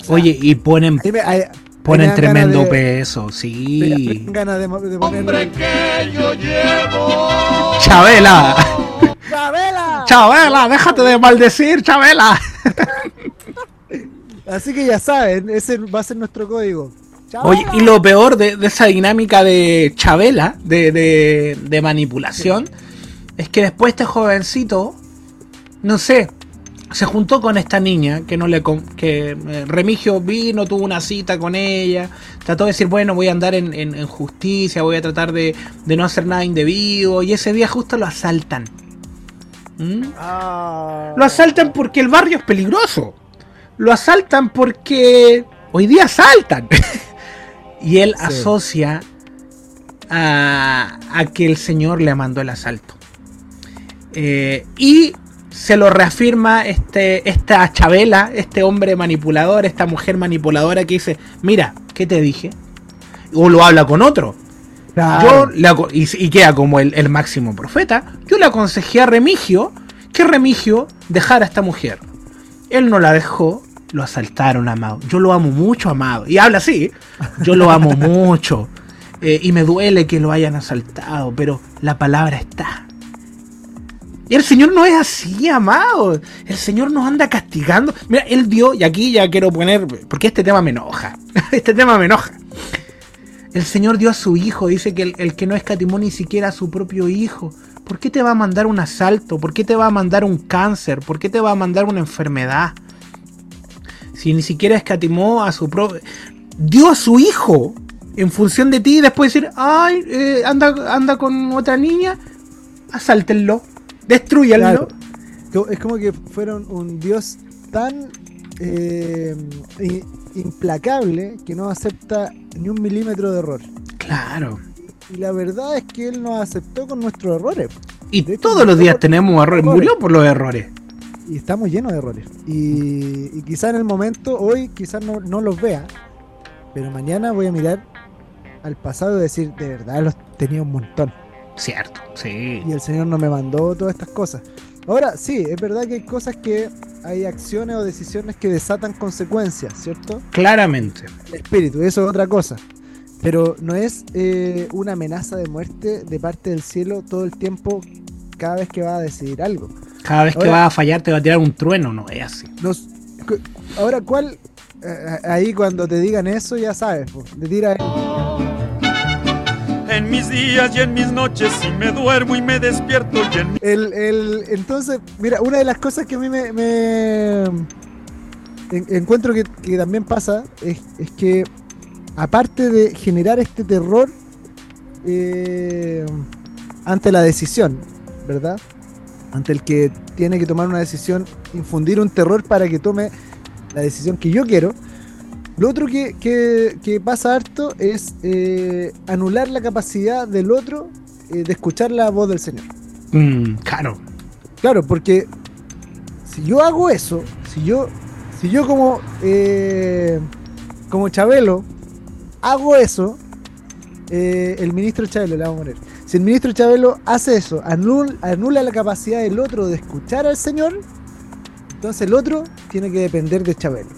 o sea, Oye, y ponen, me- ponen tremendo de- peso, sí. ganas de, Chabela, ¡Chabela! Chabela, déjate de maldecir, Chabela. Así que ya saben, ese va a ser nuestro código. ¡Chabela! Oye, y lo peor de, de esa dinámica de Chabela, de, de, de manipulación, es que después este jovencito, no sé, se juntó con esta niña que no le que eh, Remigio vino, tuvo una cita con ella, trató de decir, bueno, voy a andar en, en- en justicia, voy a tratar de, de no hacer nada indebido, y ese día justo lo asaltan. ¿Mm? Ah. Lo asaltan porque el barrio es peligroso. Lo asaltan porque hoy día asaltan. y él Sí. asocia a, a que el Señor le mandó el asalto. Eh, y se lo reafirma este, esta Chabela, este hombre manipulador, esta mujer manipuladora que dice, mira, ¿qué te dije? O lo habla con otro. Yo Claro. y, y queda como el, el máximo profeta. Yo le aconsejé a Remigio que Remigio dejara a esta mujer. Él no la dejó, lo asaltaron, amado. Yo lo amo mucho, amado. Y habla así. Yo lo amo mucho. Eh, y me duele que lo hayan asaltado, pero la palabra está. El Señor no es así, amado. El Señor nos anda castigando. Mira, Él dio, y aquí ya quiero poner, porque este tema me enoja. Este tema me enoja. El Señor dio a su hijo, dice que el, el que no escatimó ni siquiera a su propio hijo. ¿Por qué te va a mandar un asalto? ¿Por qué te va a mandar un cáncer? ¿Por qué te va a mandar una enfermedad? Si ni siquiera escatimó a su propio... Dio a su hijo en función de ti y después decir, ay, eh, anda, anda con otra niña, asáltenlo, destruyanlo. Claro. Es como que fueron un Dios tan eh, implacable que no acepta ni un milímetro de error. Claro. y la verdad es que Él nos aceptó con nuestros errores. Y De hecho, todos los días tenemos errores. Murió por los errores. Y estamos llenos de errores. Y, y quizá en el momento, hoy quizás no, no los vea, pero mañana voy a mirar al pasado y decir, de verdad los tenía un montón. Cierto, sí. Y el Señor no me mandó todas estas cosas. Ahora, sí, es verdad que hay cosas que hay acciones o decisiones que desatan consecuencias, ¿cierto? Claramente. El espíritu, eso es otra cosa. Pero no es eh, una amenaza de muerte de parte del cielo todo el tiempo, cada vez que va a decidir algo. Cada vez que vas a fallar te va a tirar un trueno, no es así. Nos- ahora, ¿cuál? eh, ahí cuando te digan eso, ya sabes, po, le tira En mis días y en mis noches, si me duermo y me despierto y el, el- entonces, mira, una de las cosas que a mí me, me- en- encuentro que, que también pasa es, es que aparte de generar este terror eh, ante la decisión, ¿verdad? Ante el que tiene que tomar una decisión, infundir un terror para que tome la decisión que yo quiero. Lo otro que, que- que pasa harto es eh, anular la capacidad del otro eh, de escuchar la voz del Señor. Mm, claro. Claro, porque si yo hago eso, si yo, si yo como, eh, como Chabelo hago eso, el ministro Chabelo le vamos a poner. Si el ministro Chabelo hace eso, anul- anula la capacidad del otro de escuchar al Señor, entonces el otro tiene que depender de Chabelo,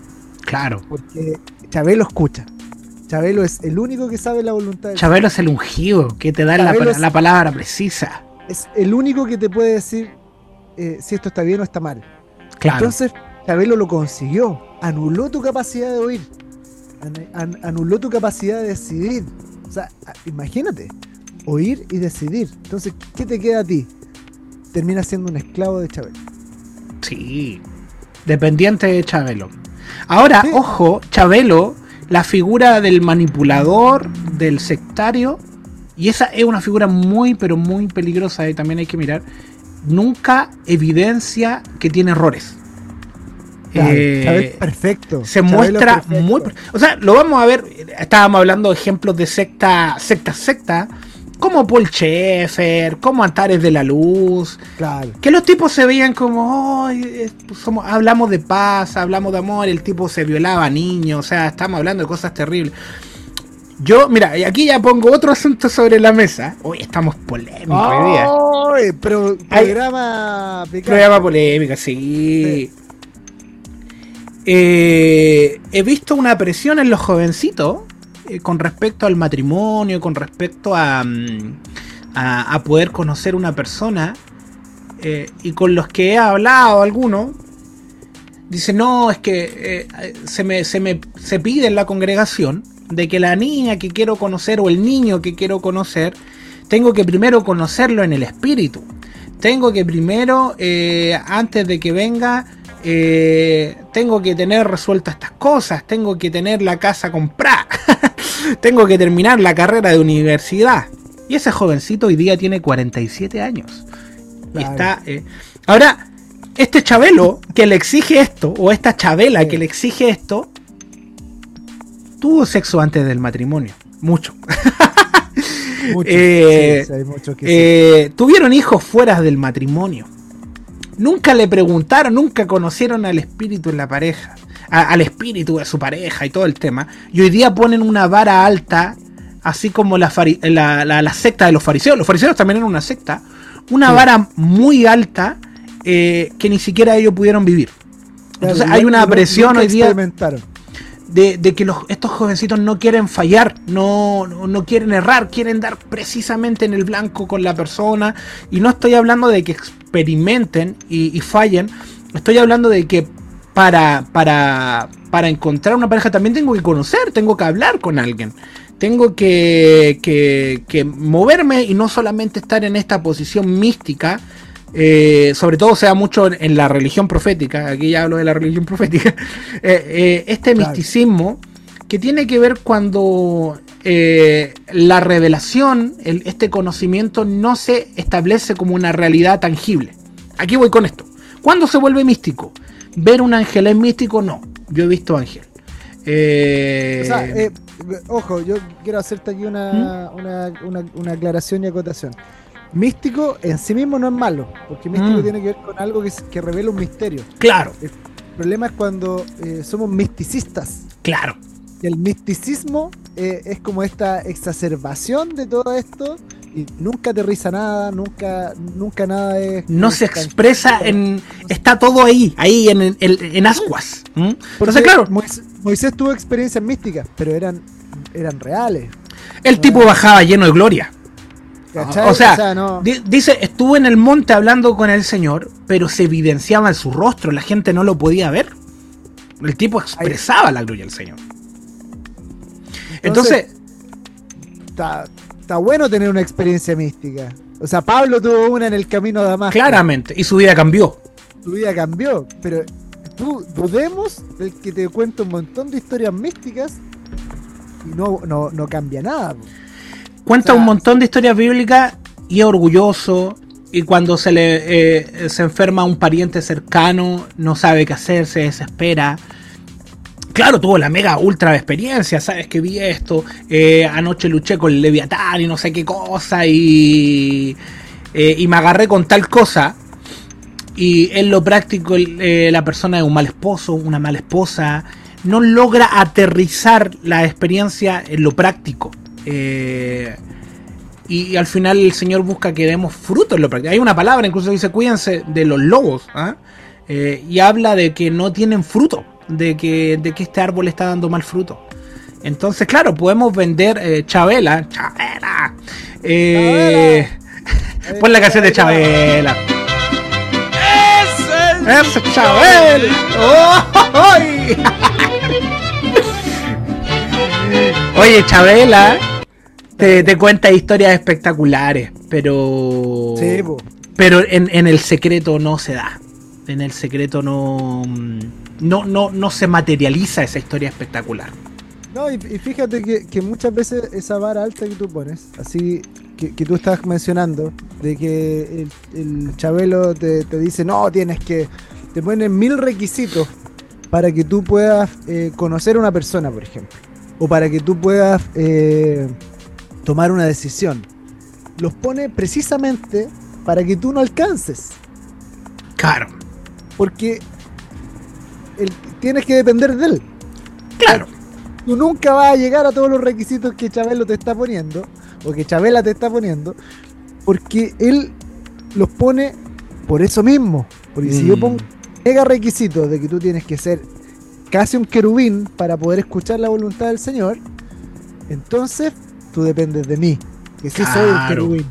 Claro. porque Chabelo escucha. Chabelo es el único que sabe la voluntad del Chabelo es el ungido que te da la, es- palabra precisa. es el único que te puede decir eh, si esto está bien o está mal. Claro. Entonces, Chabelo lo consiguió. Anuló tu capacidad de oír. An- an- anuló tu capacidad de decidir. O sea, imagínate, oír y decidir. Entonces, ¿qué te queda a ti? Terminas siendo un esclavo de Chabelo. Sí. Dependiente de Chabelo. Ahora, Sí. ojo, Chabelo, la figura del manipulador, del sectario, y esa es una figura muy, pero muy peligrosa y también hay que mirar, nunca evidencia que tiene errores. Claro, Eh, perfecto. se Chabelo es muestra perfecto. muy... O sea, lo vamos a ver, estábamos hablando de ejemplos de secta, secta, secta, como Paul Schaeffer, como Antares de la Luz, Claro. que los tipos se veían como, "Ay, somos, hablamos de paz, hablamos de amor, el tipo se violaba a niños, o sea, estamos hablando de cosas terribles. Yo, mira, y aquí ya pongo otro asunto sobre la mesa. Hoy estamos polémicos hoy día. ¡Ay! Pro- Ay. programa picante. Programa polémica, sí. Eh, he visto una presión en los jovencitos eh, con respecto al matrimonio, con respecto a, mm, a, poder conocer una persona. eh, y con los que he hablado, algunos, dicen, no, es que eh, se, me, se me se pide en la congregación de que la niña que quiero conocer o el niño que quiero conocer, tengo que primero conocerlo en el espíritu. Tengo que primero, antes de que venga, tengo que tener resueltas estas cosas, tengo que tener la casa comprada, tengo que terminar la carrera de universidad. Y ese jovencito hoy día tiene 47 años. Y Claro. está, eh, ahora, este Chabelo que le exige esto, o esta Chabela Sí. que le exige esto, tuvo sexo antes del matrimonio. Mucho. Muchos, Eh, sí, hay que sí. Eh, tuvieron hijos fuera del matrimonio. Nunca le preguntaron, nunca conocieron al espíritu en la pareja, a- al espíritu de su pareja y todo el tema. Y hoy día ponen una vara alta, así como la, fari- la- la- la secta de los fariseos. Los fariseos también eran una secta. Una Sí. vara muy alta eh, que ni siquiera ellos pudieron vivir. Entonces Claro, hay una presión hoy día de, de que los, estos jovencitos no quieren fallar, no, no, no quieren errar, quieren dar precisamente en el blanco con la persona. Y no estoy hablando de que experimenten y, y fallen, estoy hablando de que para, para, para encontrar una pareja también tengo que conocer, tengo que hablar con alguien. Tengo que, que, que moverme y no solamente estar en esta posición mística eh, sobre todo se da mucho en, la religión profética, aquí ya hablo de la religión profética, eh, eh, este Claro. misticismo que tiene que ver cuando la revelación, el- este conocimiento no se establece como una realidad tangible. Aquí voy con esto. ¿Cuándo se vuelve místico? ¿Ver un ángel es místico? No. Yo he visto ángel. Eh, O sea, eh, ojo, yo quiero hacerte aquí una, una, una- una aclaración y acotación. Místico en sí mismo no es malo, porque místico Mm. tiene que ver con algo que, que revela un misterio. Claro, El problema es cuando eh, somos misticistas. claro. El misticismo eh, es como esta exacerbación de todo esto y nunca aterriza nada, nunca, nunca nada es. No se expresa en. Está todo ahí, ahí en, en, en ascuas. Entonces, claro, Moisés, Moisés tuvo experiencias místicas, pero eran, eran reales. el tipo bajaba lleno de gloria. ¿cachai? O sea, no- Di- Dice, estuvo en el monte hablando con el Señor, pero se evidenciaba en su rostro, la gente no lo podía ver. El tipo expresaba la gloria del Señor. Entonces, está, está bueno tener una experiencia mística. O sea, Pablo tuvo una en el camino de Damasco. claramente, y su vida cambió. Tu vida cambió, pero tú dudemos del que te cuenta un montón de historias místicas y no, no, no cambia nada. Cuenta O sea, un montón de historias bíblicas y es orgulloso. Y cuando se le eh, se enferma un pariente cercano, no sabe qué hacer, se desespera. Claro, tuvo la mega ultra experiencia, sabes que vi esto. eh, anoche luché con el Leviatán y no sé qué cosa. Y, eh, y me agarré con tal cosa. Y en lo práctico, eh, la persona es un mal esposo, una mala esposa. No logra aterrizar la experiencia en lo práctico. Y, al final el Señor busca que demos fruto en lo práctico. Hay una palabra, incluso dice, cuídense de los lobos. ¿ah? Y habla de que no tienen fruto, de que, de que este árbol está dando mal fruto. Entonces, claro, podemos vender eh, Chabela. Chabela. Eh, pon la canción de Chabela. ¡Ese es ¡Ese Chabel! ¡Oh, ¡Ay! Oye, Chabela te, te cuenta historias espectaculares, pero. Sí. Pero en, en el secreto no se da. En el secreto no. No, no, no se materializa esa historia espectacular. No, y, y fíjate que, que muchas veces esa vara alta que tú pones, así que, que tú estás mencionando, de que el, el Chabelo te, te dice, no, tienes que, te ponen mil requisitos para que tú puedas eh, conocer a una persona, por ejemplo, o para que tú puedas eh, tomar una decisión. Los pone precisamente para que tú no alcances, Claro, porque el- tienes que depender de él. claro. tú nunca vas a llegar a todos los requisitos que Chabelo te está poniendo, o que Chabela te está poniendo, porque él los pone por eso mismo. Porque si yo Mm. pongo mega requisitos de que tú tienes que ser casi un querubín para poder escuchar la voluntad del Señor, entonces tú dependes de mí, que sí soy el querubín.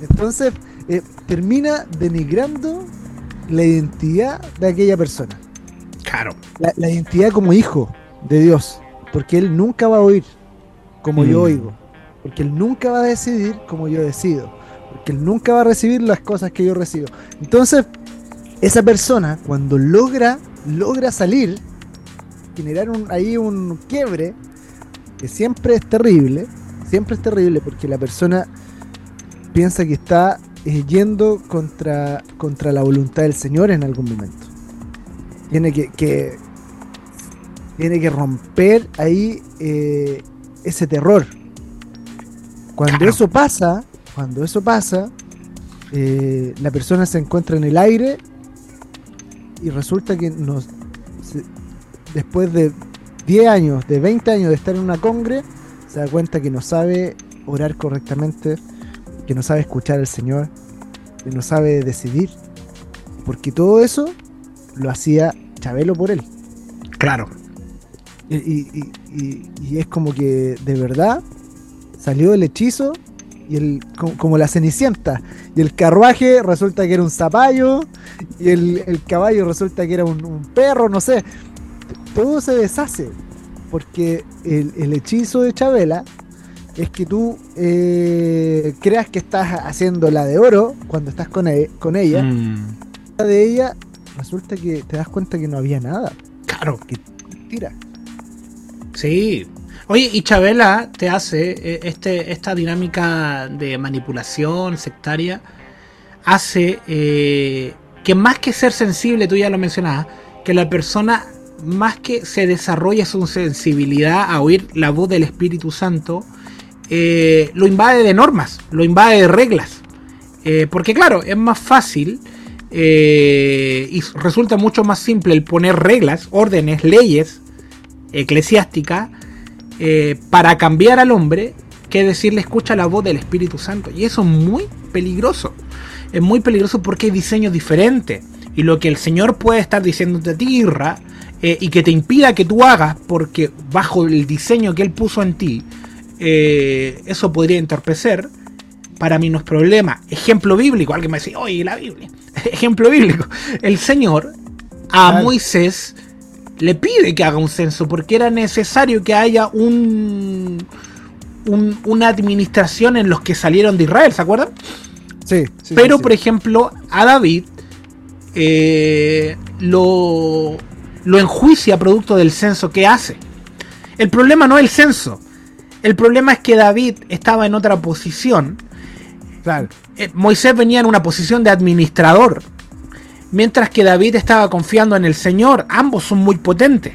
Entonces eh, termina denigrando la identidad de aquella persona Claro. la, la identidad como hijo de Dios, porque Él nunca va a oír como yo Mm. oigo, porque Él nunca va a decidir como yo decido, porque Él nunca va a recibir las cosas que yo recibo. Entonces, esa persona, cuando logra, logra salir, generar un, ahí un quiebre, que siempre es terrible, siempre es terrible, porque la persona piensa que está eh, yendo contra, contra la voluntad del Señor en algún momento. Tiene que, que- tiene que romper ahí eh, ese terror. Cuando Claro. eso pasa, cuando eso pasa, eh, la persona se encuentra en el aire y resulta que nos, se- después de 10 años, de 20 años de estar en una congre, se da cuenta que no sabe orar correctamente, que no sabe escuchar al Señor, que no sabe decidir, porque todo eso lo hacía Chabelo por él. Claro. Y, y- y- y es como que de verdad salió el hechizo y el, co- como, la cenicienta. Y el carruaje resulta que era un zapallo. Y el, el caballo resulta que era un, un perro, no sé. Todo se deshace. Porque el, el hechizo de Chabela es que tú eh, creas que estás haciendo la de oro cuando estás con, e- con ella. Mm, La de ella resulta que te das cuenta que no había nada. claro. Mentira. Sí. Oye, y Chabela te hace eh, este, esta dinámica de manipulación sectaria, hace eh, que más que ser sensible, tú ya lo mencionabas, que la persona más que se desarrolla su sensibilidad a oír la voz del Espíritu Santo, eh, lo invade de normas, lo invade de reglas. Eh, porque claro, es más fácil eh, y resulta mucho más simple el poner reglas, órdenes, leyes eclesiásticas eh, para cambiar al hombre que decirle escucha la voz del Espíritu Santo. Y eso es muy peligroso. Es muy peligroso porque hay diseños diferentes. Y lo que el Señor puede estar diciéndote a ti, eh, y que te impida que tú hagas porque bajo el diseño que Él puso en ti, eso podría entorpecer. Para mí no es problema. Ejemplo bíblico. Alguien me dice, oye, la Biblia. Ejemplo bíblico. El Señor a Claro. Moisés le pide que haga un censo porque era necesario que haya un, un- una administración en los que salieron de Israel, ¿se acuerdan? Sí, sí, Pero, sí, por sí. ejemplo, a David eh, lo, lo enjuicia producto del censo que hace. El problema no es el censo. El problema es que David estaba en otra posición. Claro. Eh, Moisés venía en una posición de administrador. Mientras que David estaba confiando en el Señor. Ambos son muy potentes.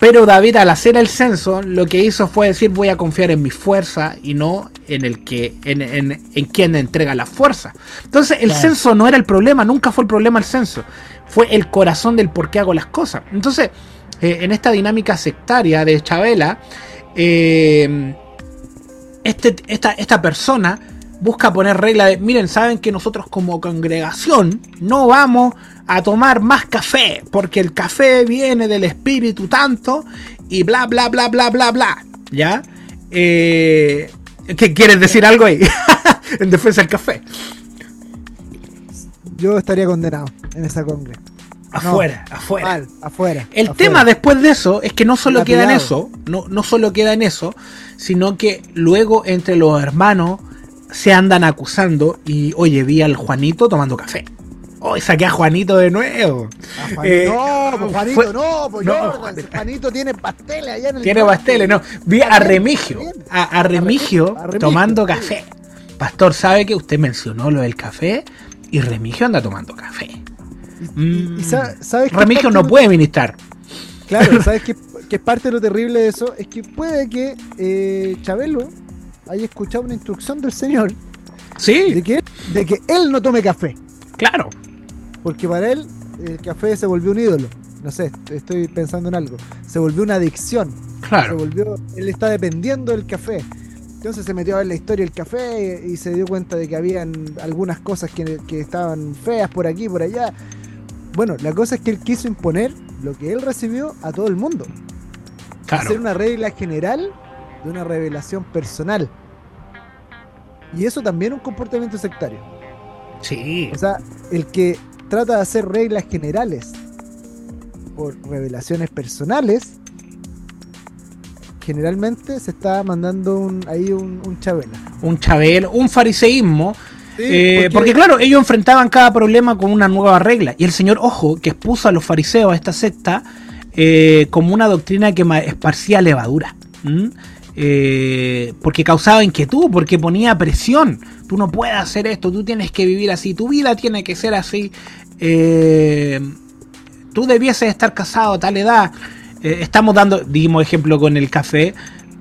Pero David al hacer el censo lo que hizo fue decir voy a confiar en mi fuerza y no en el que en, en- en quien entrega la fuerza. Entonces el Claro. censo no era el problema, nunca fue el problema el censo. Fue el corazón del por qué hago las cosas. Entonces, eh, en esta dinámica sectaria de Chabela, eh, este, esta, esta persona busca poner regla de, miren, saben que nosotros como congregación no vamos a tomar más café, porque el café viene del espíritu tanto y bla, bla, bla, bla, bla, bla. ¿Ya? Eh, ¿Qué quieres decir algo ahí? en defensa del café. Yo estaría condenado en esa congre. Afuera, afuera. Mal, afuera. El afuera. tema después de eso es que no solo queda en eso, no, no solo queda en eso, sino que luego entre los hermanos se andan acusando y oye, vi al Juanito tomando café. Hoy saqué a Juanito de nuevo. Ah, Eh, no, pues Juanito, fue- no, pues no, Jordan, Juanito. Juanito tiene pasteles allá en el Tiene pasteles, no. Vi a Remigio, a, a Remigio a Remigio, tomando sí. café. Pastor, ¿sabe que usted mencionó lo del café? Y Remigio anda tomando café. Y, y- y sa- ¿sabes qué Remigio no puede ministrar. Claro, ¿sabes qué, qué es parte de lo terrible de eso? Es que puede que eh, Chabelo haya escuchado una instrucción del Señor de Sí, que, de que él no tome café. claro. Porque para él el café se volvió un ídolo. No sé, estoy pensando en algo. Se volvió una adicción. Se Claro. volvió, él está dependiendo del café. Entonces se metió a ver la historia del café y, y se dio cuenta de que habían algunas cosas que, que estaban feas por aquí, por allá. Bueno, la cosa es que él quiso imponer lo que él recibió a todo el mundo. Hacer Claro. una regla general de una revelación personal. Y eso también es un comportamiento sectario. Sí. O sea, el que trata de hacer reglas generales por revelaciones personales, generalmente se está mandando un, ahí un, un chabela. un chabel, un fariseísmo. Sí, eh, porque, claro, ellos enfrentaban cada problema con una nueva regla. Y el Señor, ojo, que expuso a los fariseos a esta secta eh, como una doctrina que esparcía levadura. Eh, porque causaba inquietud, porque ponía presión. Tú no puedes hacer esto, tú tienes que vivir así, tu vida tiene que ser así. Eh, tú debieses estar casado a tal edad. Eh, estamos dando, dimos ejemplo con el café,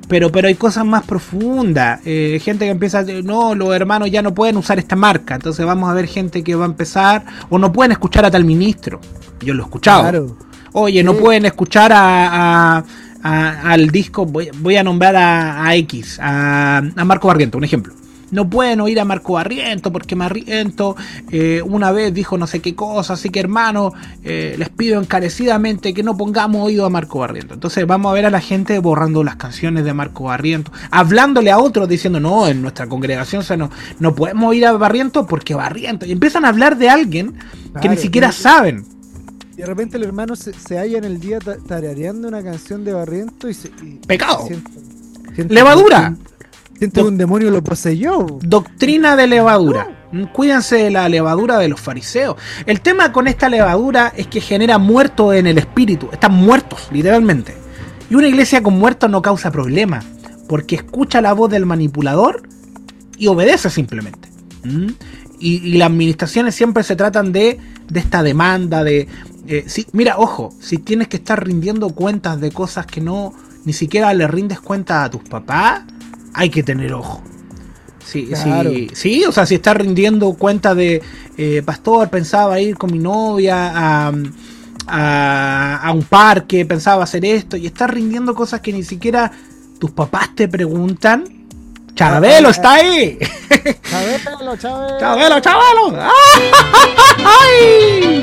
pero, pero hay cosas más profundas. Eh, gente que empieza a decir, no, los hermanos ya no pueden usar esta marca. Entonces vamos a ver gente que va a empezar, o no pueden escuchar a tal ministro. Yo lo he escuchado. Claro. Oye, no pueden escuchar a, a- a- al disco, voy, voy a nombrar a, a X, a, a Marco Barriento, un ejemplo. No pueden oír a Marco Barriento porque Barriento eh, una vez dijo no sé qué cosa, así que hermano, eh, les pido encarecidamente que no pongamos oído a Marco Barriento. Entonces vamos a ver a la gente borrando las canciones de Marco Barriento, hablándole a otros diciendo no, en nuestra congregación o sea, no, no podemos oír a Barriento porque Barriento. Y empiezan a hablar de alguien que ni siquiera saben. Y de repente el hermano se, se halla en el día ta- tarareando una canción de Barriento y se. y- Pecado. siente- siente Levadura. que- Siente que un demonio lo poseyó. Doctrina de levadura. Mm, Cuídense de la levadura de los fariseos. El tema con esta levadura es que genera muertos en el espíritu. Están muertos, literalmente. Y una iglesia con muertos no causa problema. Porque escucha la voz del manipulador y obedece simplemente. ¿Mm? Y, y las administraciones siempre se tratan de, de esta demanda, de, Eh, sí, mira, ojo, si tienes que estar rindiendo cuentas de cosas que no ni siquiera le rindes cuenta a tus papás, hay que tener ojo. Sí, Claro. sí, sí, o sea, si estás rindiendo cuenta de, eh, pastor, pensaba ir con mi novia a, a, a un parque, pensaba hacer esto, y estás rindiendo cosas que ni siquiera tus papás te preguntan. Chabelo está ahí. Chabelo, Chabelo. Chabelo, Chabelo. ¡Ay!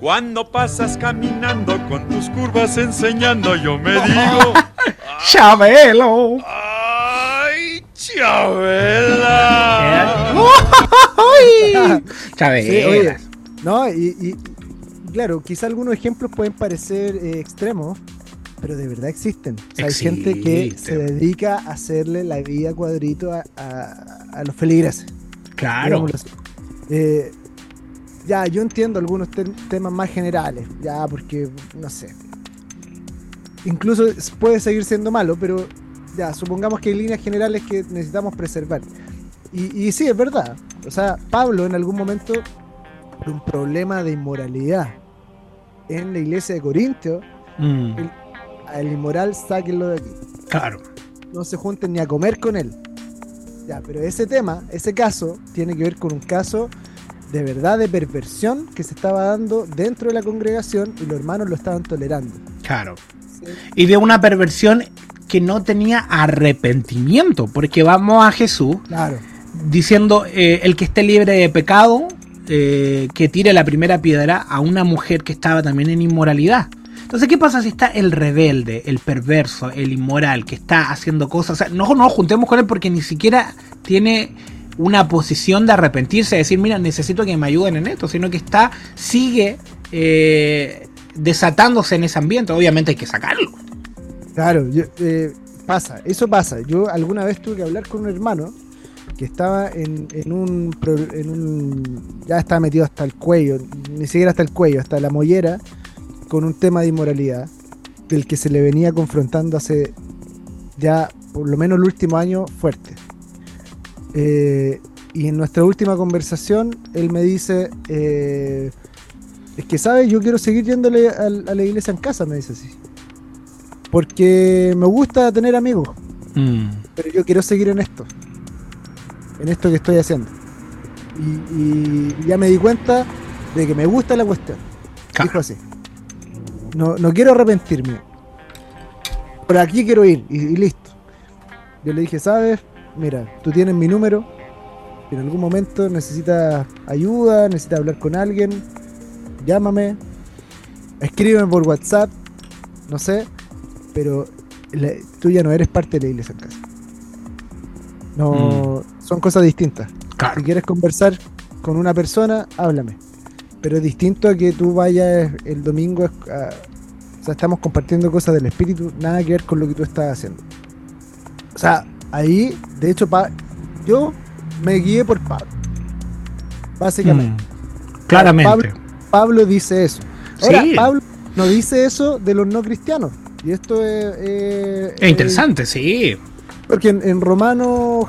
Cuando pasas caminando con tus curvas enseñando, yo me digo, Chabelo. ¡ay, Chabela! ¡Ay! Sí, no, y, claro, quizá algunos ejemplos pueden parecer eh, extremos, pero de verdad existen. O sea, hay gente que se dedica a hacerle la vida cuadrito a, a- a los feligreses. Claro. Eh, ya, yo entiendo algunos te- temas más generales, ya, porque, no sé. Incluso puede seguir siendo malo, pero ya, supongamos que hay líneas generales que necesitamos preservar. Y, y sí, es verdad. O sea, Pablo en algún momento, por un problema de inmoralidad en la iglesia de Corintio, Mm, al inmoral sáquenlo de aquí. claro. no se junten ni a comer con él. Ya, pero ese tema, ese caso, tiene que ver con un caso de verdad de perversión que se estaba dando dentro de la congregación y los hermanos lo estaban tolerando. Claro. Y de una perversión que no tenía arrepentimiento, porque vamos a Jesús Claro. diciendo, eh, el que esté libre de pecado, eh, que tire la primera piedra a una mujer que estaba también en inmoralidad. Entonces, ¿qué pasa si está el rebelde, el perverso, el inmoral, que está haciendo cosas? O sea, no nos juntemos con él porque ni siquiera tiene una posición de arrepentirse, de decir, mira, necesito que me ayuden en esto, sino que está, sigue eh, desatándose en ese ambiente. Obviamente hay que sacarlo. Claro, yo- eh, pasa, eso pasa. Yo alguna vez tuve que hablar con un hermano que estaba en, en un, en un- ya estaba metido hasta el cuello, ni siquiera hasta el cuello, hasta la mollera, con un tema de inmoralidad, del que se le venía confrontando hace ya por lo menos el último año fuerte. Eh, y en nuestra última conversación, él me dice, eh, es que, ¿sabes? Yo quiero seguir yéndole a la iglesia en casa, me dice así. Porque me gusta tener amigos, Mm, pero yo quiero seguir en esto. En esto que estoy haciendo. Y, y ya me di cuenta de que me gusta la cuestión. Claro. Dijo así. No, no quiero arrepentirme. Por aquí quiero ir y, y listo. Yo le dije, ¿sabes? Mira, tú tienes mi número. Si en algún momento necesitas ayuda, necesitas hablar con alguien, llámame. Escríbeme por WhatsApp. No sé. Pero la- tú ya no eres parte de la iglesia en casa. No, son cosas distintas. claro. Si quieres conversar con una persona, háblame. Pero es distinto a que tú vayas el domingo a- o sea, estamos compartiendo cosas del espíritu, nada que ver con lo que tú estás haciendo. O sea, ahí, de hecho, pa- yo me guié por Pablo. Básicamente. Mm, claramente. Pablo- Pablo dice eso. Ahora, Sí. Pablo no dice eso de los no cristianos. Y esto es... eh, Es interesante, sí. porque en, en Romanos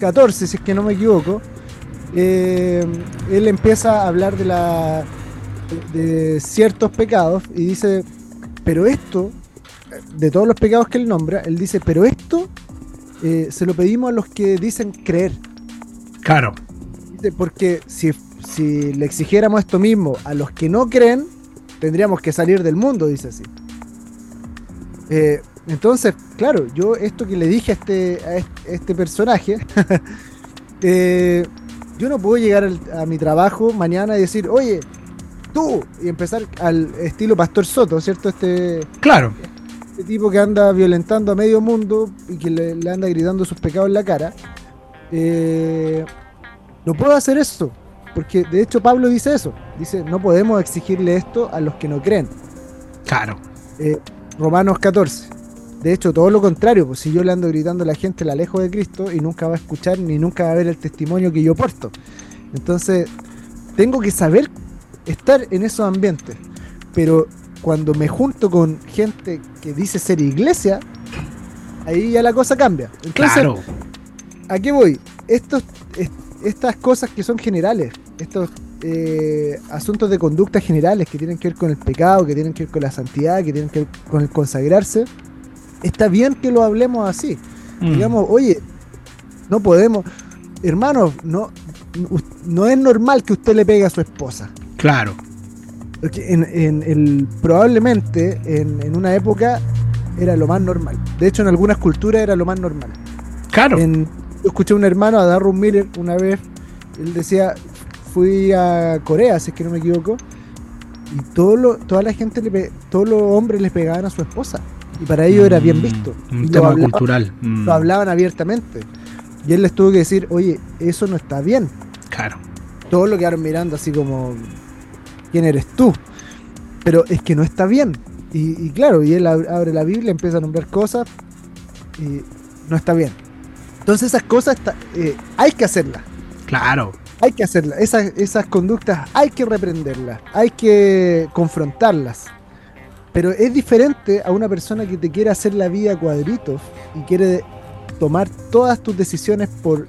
14, si es que no me equivoco, eh, él empieza a hablar de, la, de ciertos pecados y dice, pero esto, de todos los pecados que él nombra, él dice, pero esto eh, se lo pedimos a los que dicen creer. Claro. Porque si, si le exigiéramos esto mismo a los que no creen, tendríamos que salir del mundo, dice así. Eh, entonces, claro, yo esto que le dije a este, a est- este personaje, eh, yo no puedo llegar al- a mi trabajo mañana y decir, oye, tú, y empezar al estilo Pastor Soto, ¿cierto? Este, Claro. Este tipo que anda violentando a medio mundo y que le, le anda gritando sus pecados en la cara. Eh, no puedo hacer eso, porque de hecho Pablo dice eso. Dice, no podemos exigirle esto a los que no creen. Claro. Eh, Romanos 14. De hecho, todo lo contrario, pues si yo le ando gritando a la gente, la alejo de Cristo y nunca va a escuchar ni nunca va a ver el testimonio que yo porto. Entonces, tengo que saber estar en esos ambientes. Pero cuando me junto con gente que dice ser iglesia, ahí ya la cosa cambia. Entonces, Claro. ¿a qué voy? Estos, est- estas cosas que son generales, estos eh, asuntos de conducta generales que tienen que ver con el pecado, que tienen que ver con la santidad, que tienen que ver con el consagrarse, está bien que lo hablemos así. Mm. Digamos, oye, no podemos, hermano, no, no es normal que usted le pegue a su esposa. Claro. En, en el, probablemente en, en una época era lo más normal. De hecho, en algunas culturas era lo más normal. Claro. En- yo escuché a un hermano, a Darren Miller, una vez, él decía, fui a Corea, si es que no me equivoco, y todo lo, toda la gente, le todos los hombres les pegaban a su esposa. Y para ellos era bien Mm, visto. Un Y tema hablaban- cultural. Mm, Lo hablaban abiertamente. Y él les tuvo que decir, oye, eso no está bien. Claro. Todos lo quedaron mirando así como, ¿quién eres tú? Pero es que no está bien. Y, y claro, y él ab- abre la Biblia, empieza a nombrar cosas y no está bien. Entonces esas cosas está- eh, hay que hacerlas. Claro. Hay que hacerlas. Esas, esas conductas hay que reprenderlas. Hay que confrontarlas. Pero es diferente a una persona que te quiere hacer la vida a cuadritos y quiere tomar todas tus decisiones por,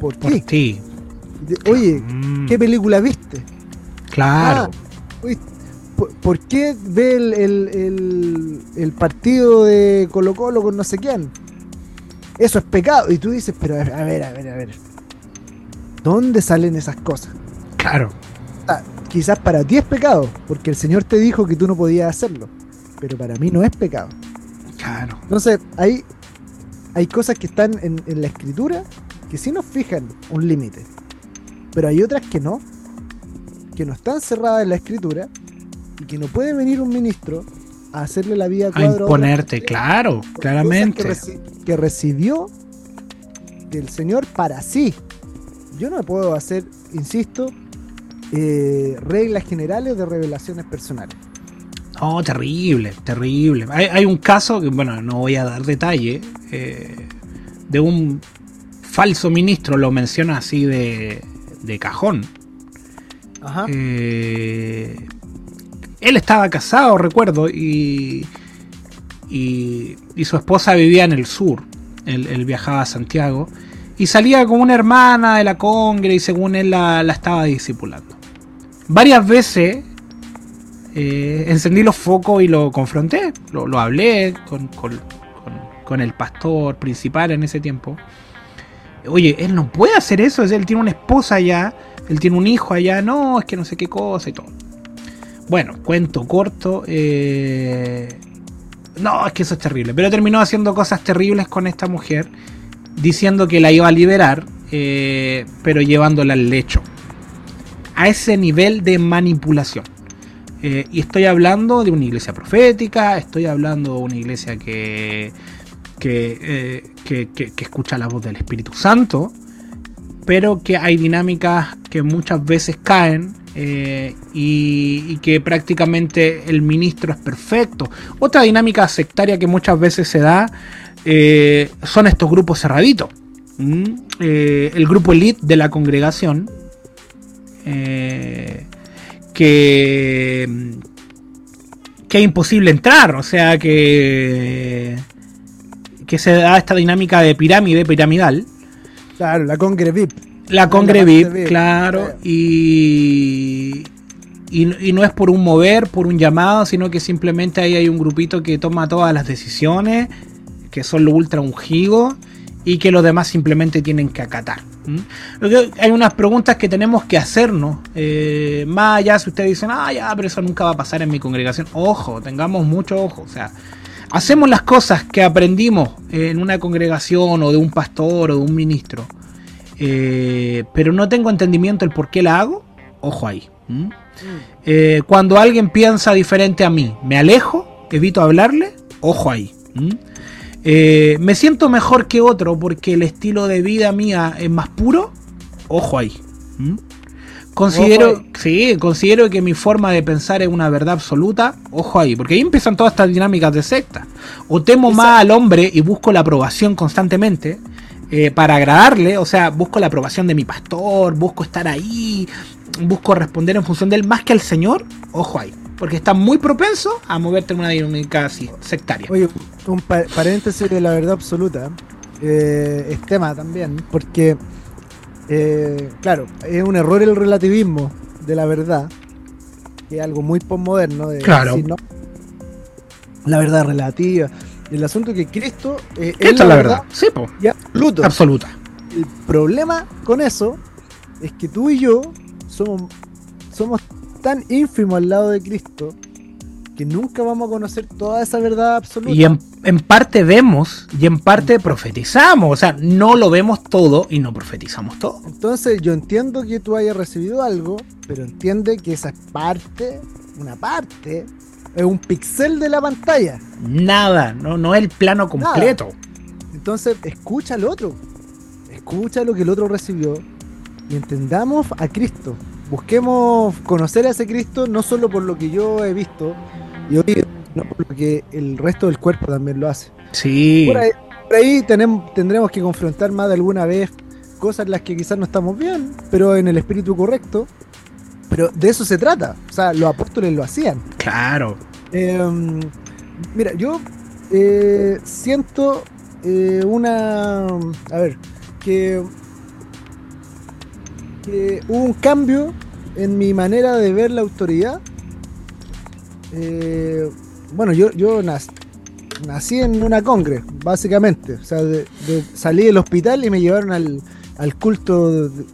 por Por ti. Oye, Mm, ¿qué película viste? Claro. Ah, uy, ¿por, por qué ve el, el- el- el partido de Colo Colo con no sé quién? Eso es pecado. Y tú dices, pero a ver, a ver, a ver. ¿Dónde salen esas cosas? Claro. Ah, quizás para ti es pecado, porque el Señor te dijo que tú no podías hacerlo. Pero para mí no es pecado. Claro. Entonces, hay, hay cosas que están en, en la escritura que sí nos fijan un límite. Pero hay otras que no. Que no están cerradas en la escritura y que no puede venir un ministro a hacerle la vida A cuadro imponerte, claro, claramente. Que, reci- que recibió del Señor para sí. Yo no puedo hacer, insisto, eh, reglas generales de revelaciones personales. Oh, terrible, terrible. Hay, hay un caso que, bueno, no voy a dar detalle, eh, de un falso ministro, lo menciona así de, de cajón. Eh, él estaba casado, recuerdo, y, y, su esposa vivía en el sur. Él, viajaba a Santiago y salía con una hermana de la congre y según él la, la estaba discipulando. Varias veces eh, encendí los focos y lo confronté, lo, lo hablé con, con- con- con el pastor principal en ese tiempo. Oye, él no puede hacer eso, es- él tiene una esposa allá, él tiene un hijo allá, no, es que no sé qué cosa y todo. Bueno, cuento corto. eh, No, es que eso es terrible. Pero terminó haciendo cosas terribles con esta mujer, diciendo que la iba a liberar, eh, pero llevándola al lecho. A ese nivel de manipulación. Eh, y estoy hablando de una iglesia profética, estoy hablando de una iglesia que, que, que- que- que escucha la voz del Espíritu Santo, pero que hay dinámicas que muchas veces caen eh, y, que prácticamente el ministro es perfecto. Otra dinámica sectaria que muchas veces se da eh, son estos grupos cerraditos. Eh, el grupo elite de la congregación, que, que es imposible entrar, o sea que, que se da esta dinámica de pirámide, piramidal. Claro, la Congre VIP. La Congre VIP, claro, y, y, y no es por un mover, por un llamado, sino que simplemente ahí hay un grupito que toma todas las decisiones, que son los ultra ungidos, y que los demás simplemente tienen que acatar. Hay unas preguntas que tenemos que hacernos, eh, más allá si ustedes dicen, ah, ya, pero eso nunca va a pasar en mi congregación. Ojo, tengamos mucho ojo, o sea, hacemos las cosas que aprendimos en una congregación o de un pastor o de un ministro eh, pero no tengo entendimiento el por qué la hago, ojo ahí. ¿m? Eh, cuando alguien piensa diferente a mí, me alejo, evito hablarle, ojo ahí. Eh, me siento mejor que otro porque el estilo de vida mía es más puro, ojo ahí. Considero, sí, considero que mi forma de pensar es una verdad absoluta, ojo ahí, porque ahí empiezan todas estas dinámicas de secta. O temo más al hombre y busco la aprobación constantemente, eh, para agradarle, o sea, busco la aprobación de mi pastor, busco estar ahí, busco responder en función de él más que al Señor, ojo ahí, porque está muy propenso a moverte en una dinámica así, sectaria. Oye, un pa- paréntesis de la verdad absoluta. eh, es tema también, porque Eh, claro, es un error el relativismo de la verdad, que es algo muy postmoderno. de Claro. decir, no, la verdad relativa. El asunto es que Cristo eh, es la verdad. Sí, po. y absoluto. Absoluta. El problema con eso es que tú y yo somos, somos tan ínfimos al lado de Cristo que nunca vamos a conocer toda esa verdad absoluta. Y en, en parte vemos y en parte profetizamos. O sea, no lo vemos todo y no profetizamos todo. Entonces yo entiendo que tú hayas recibido algo, pero entiende que esa es parte, una parte, es un pixel de la pantalla. Nada, no, no es el plano completo. Entonces escucha al otro, escucha lo que el otro recibió y entendamos a Cristo. Busquemos conocer a ese Cristo no solo por lo que yo he visto y oído, sino por lo que el resto del cuerpo también lo hace. Sí. Por ahí, por ahí tendremos que confrontar más de alguna vez cosas en las que quizás no estamos bien, pero en el espíritu correcto. Pero de eso se trata. O sea, los apóstoles lo hacían. Claro. Eh, mira, yo eh, siento eh, una. A ver, que, que hubo un cambio en mi manera de ver la autoridad. Bueno, yo, yo nac- nací en una congre, básicamente. O sea, de- de- salí del hospital y me llevaron al, al culto de-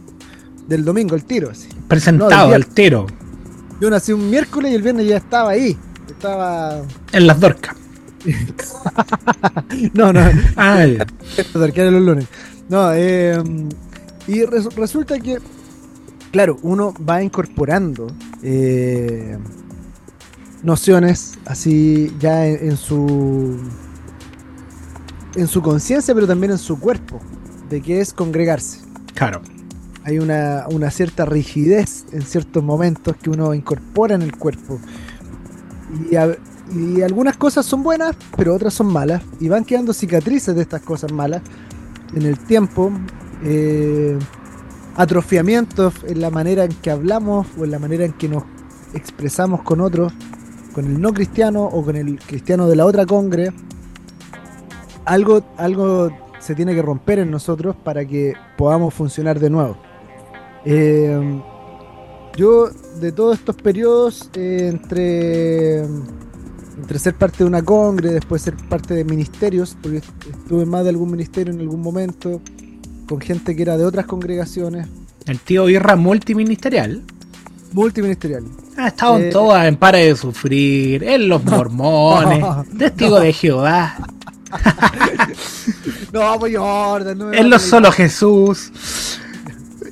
del domingo, el tiro. Así. Presentado No, tiro. Yo nací un miércoles y el viernes ya estaba ahí. Estaba. En las dorcas. No, no, Ah, los lunes. No, eh, y res- resulta que, claro, uno va incorporando eh, nociones así ya en, en su en su conciencia, pero también en su cuerpo, de que es congregarse. claro. Hay una, una cierta rigidez en ciertos momentos que uno incorpora en el cuerpo. Y, a- y algunas cosas son buenas, pero otras son malas. Y van quedando cicatrices de estas cosas malas en el tiempo. eh, atrofiamientos en la manera en que hablamos o en la manera en que nos expresamos con otros, con el no cristiano o con el cristiano de la otra congre. Algo, algo se tiene que romper en nosotros para que podamos funcionar de nuevo. Eh, yo de todos estos periodos eh, entre, entre ser parte de una congre, después ser parte de ministerios, porque estuve más de algún ministerio en algún momento, con gente que era de otras congregaciones, El tío Birra multiministerial. Multiministerial. Ha estado en Eh. todas, en Para de Sufrir, en Los Mormones, Testigo de Jehová, No, pues Jordan, no en Los Solo Jesús.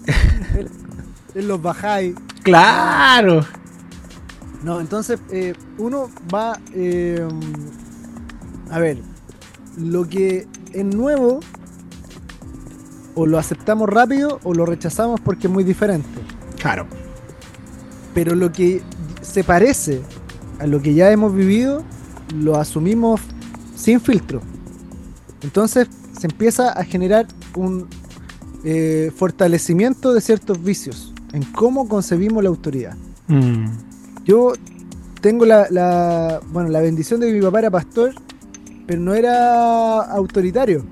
en los bajáis. Claro. No, entonces eh, uno va eh, a ver, lo que es nuevo o lo aceptamos rápido o lo rechazamos porque es muy diferente. Claro. Pero lo que se parece a lo que ya hemos vivido, lo asumimos sin filtro. Entonces se empieza a generar un eh, fortalecimiento de ciertos vicios en cómo concebimos la autoridad. Mm. Yo tengo la, la- bueno, la bendición de que mi papá era pastor, pero no era autoritario.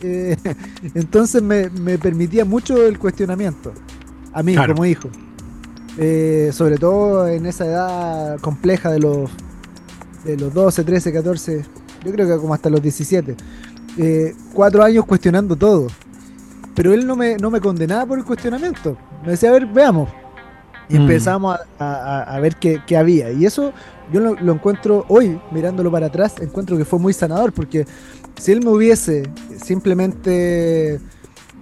Eh, entonces me, me permitía mucho el cuestionamiento a mí Claro. como hijo. Eh, sobre todo en esa edad compleja de los, de los 12, 13, 14, yo creo que como hasta los 17. Eh, cuatro años cuestionando todo. Pero él no me, no me condenaba por el cuestionamiento. Me decía, a ver, veamos. Y Mm. empezamos a, a- a ver qué, qué había. Y eso yo lo, lo encuentro hoy, mirándolo para atrás, encuentro que fue muy sanador, porque si él me hubiese simplemente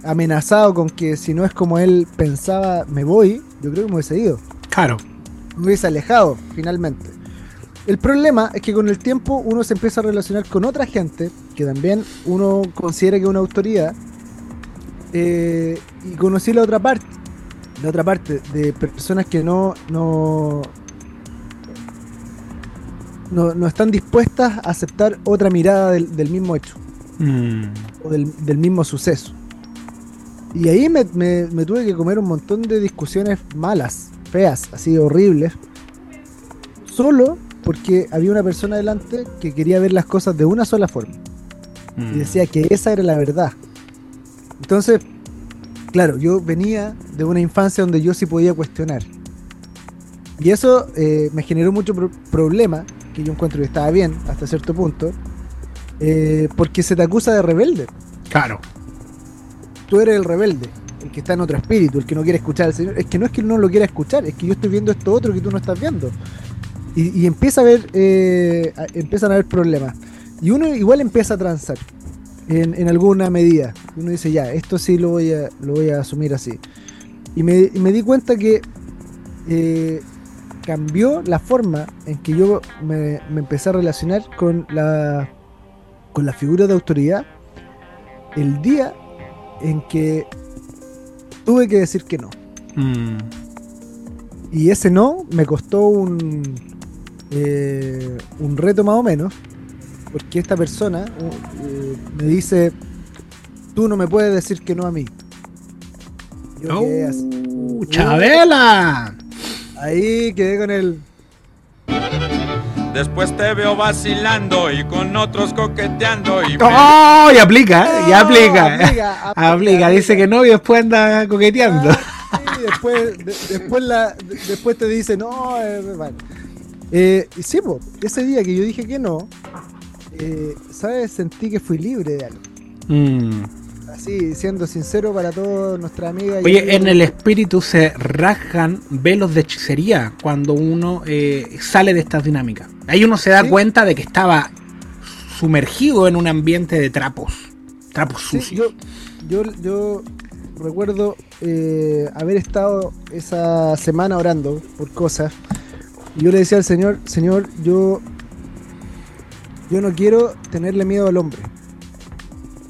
amenazado con que si no es como él pensaba, me voy, yo creo que me hubiese ido, Claro. me hubiese alejado finalmente. El problema es que con el tiempo uno se empieza a relacionar con otra gente que también uno considera que es una autoridad eh, y conocí la otra parte, la otra parte de personas que no, no, no, no están dispuestas a aceptar otra mirada del, del mismo hecho Mm. o del, del mismo suceso. Y ahí me, me- me tuve que comer un montón de discusiones malas, feas, así horribles, solo porque había una persona delante que quería ver las cosas de una sola forma Mm. y decía que esa era la verdad. Entonces, claro, yo venía de una infancia donde yo sí podía cuestionar. Y eso eh, me generó mucho pro- problema, que yo encuentro que estaba bien hasta cierto punto, eh, porque se te acusa de rebelde. Claro. Tú eres el rebelde, el que está en otro espíritu, el que no quiere escuchar al Señor. Es que no es que no lo quiera escuchar, es que yo estoy viendo esto otro que tú no estás viendo. Y, empieza a haber, eh, empiezan a haber problemas. Y uno igual empieza a transar en, alguna medida. Uno dice, ya, esto sí lo voy a, lo voy a asumir así. Y me, y me di cuenta que eh, cambió la forma en que yo me, me empecé a relacionar con la, con la figura de autoridad el día en que tuve que decir que no. Mm. Y ese no me costó un, eh, un reto más o menos, porque esta persona uh, eh, me dice, tú no me puedes decir que no a mí. Yo quedé así. ¡Oh, ¡Chabela! Ahí quedé con el... Después te veo vacilando y con otros coqueteando y ¡Oh! Y aplica, ¿eh? y No, aplica. aplica, Aplica, dice que no y después anda coqueteando. Ah, sí, después, de- después, la, de- después te dice, no, eh, vale. Eh, y sí, po, ese día que yo dije que no, eh, ¿sabes? Sentí que fui libre de algo. Mm. Así, siendo sincero para todos nuestras amigas. y Oye, amigos. en el espíritu se rasgan velos de hechicería cuando uno eh, sale de estas dinámicas. Ahí uno se da Sí. cuenta de que estaba sumergido en un ambiente de trapos. Trapos Sí, sucios. yo, yo, yo recuerdo eh, haber estado esa semana orando por cosas. Y yo le decía al Señor, Señor, yo, yo no quiero tenerle miedo al hombre.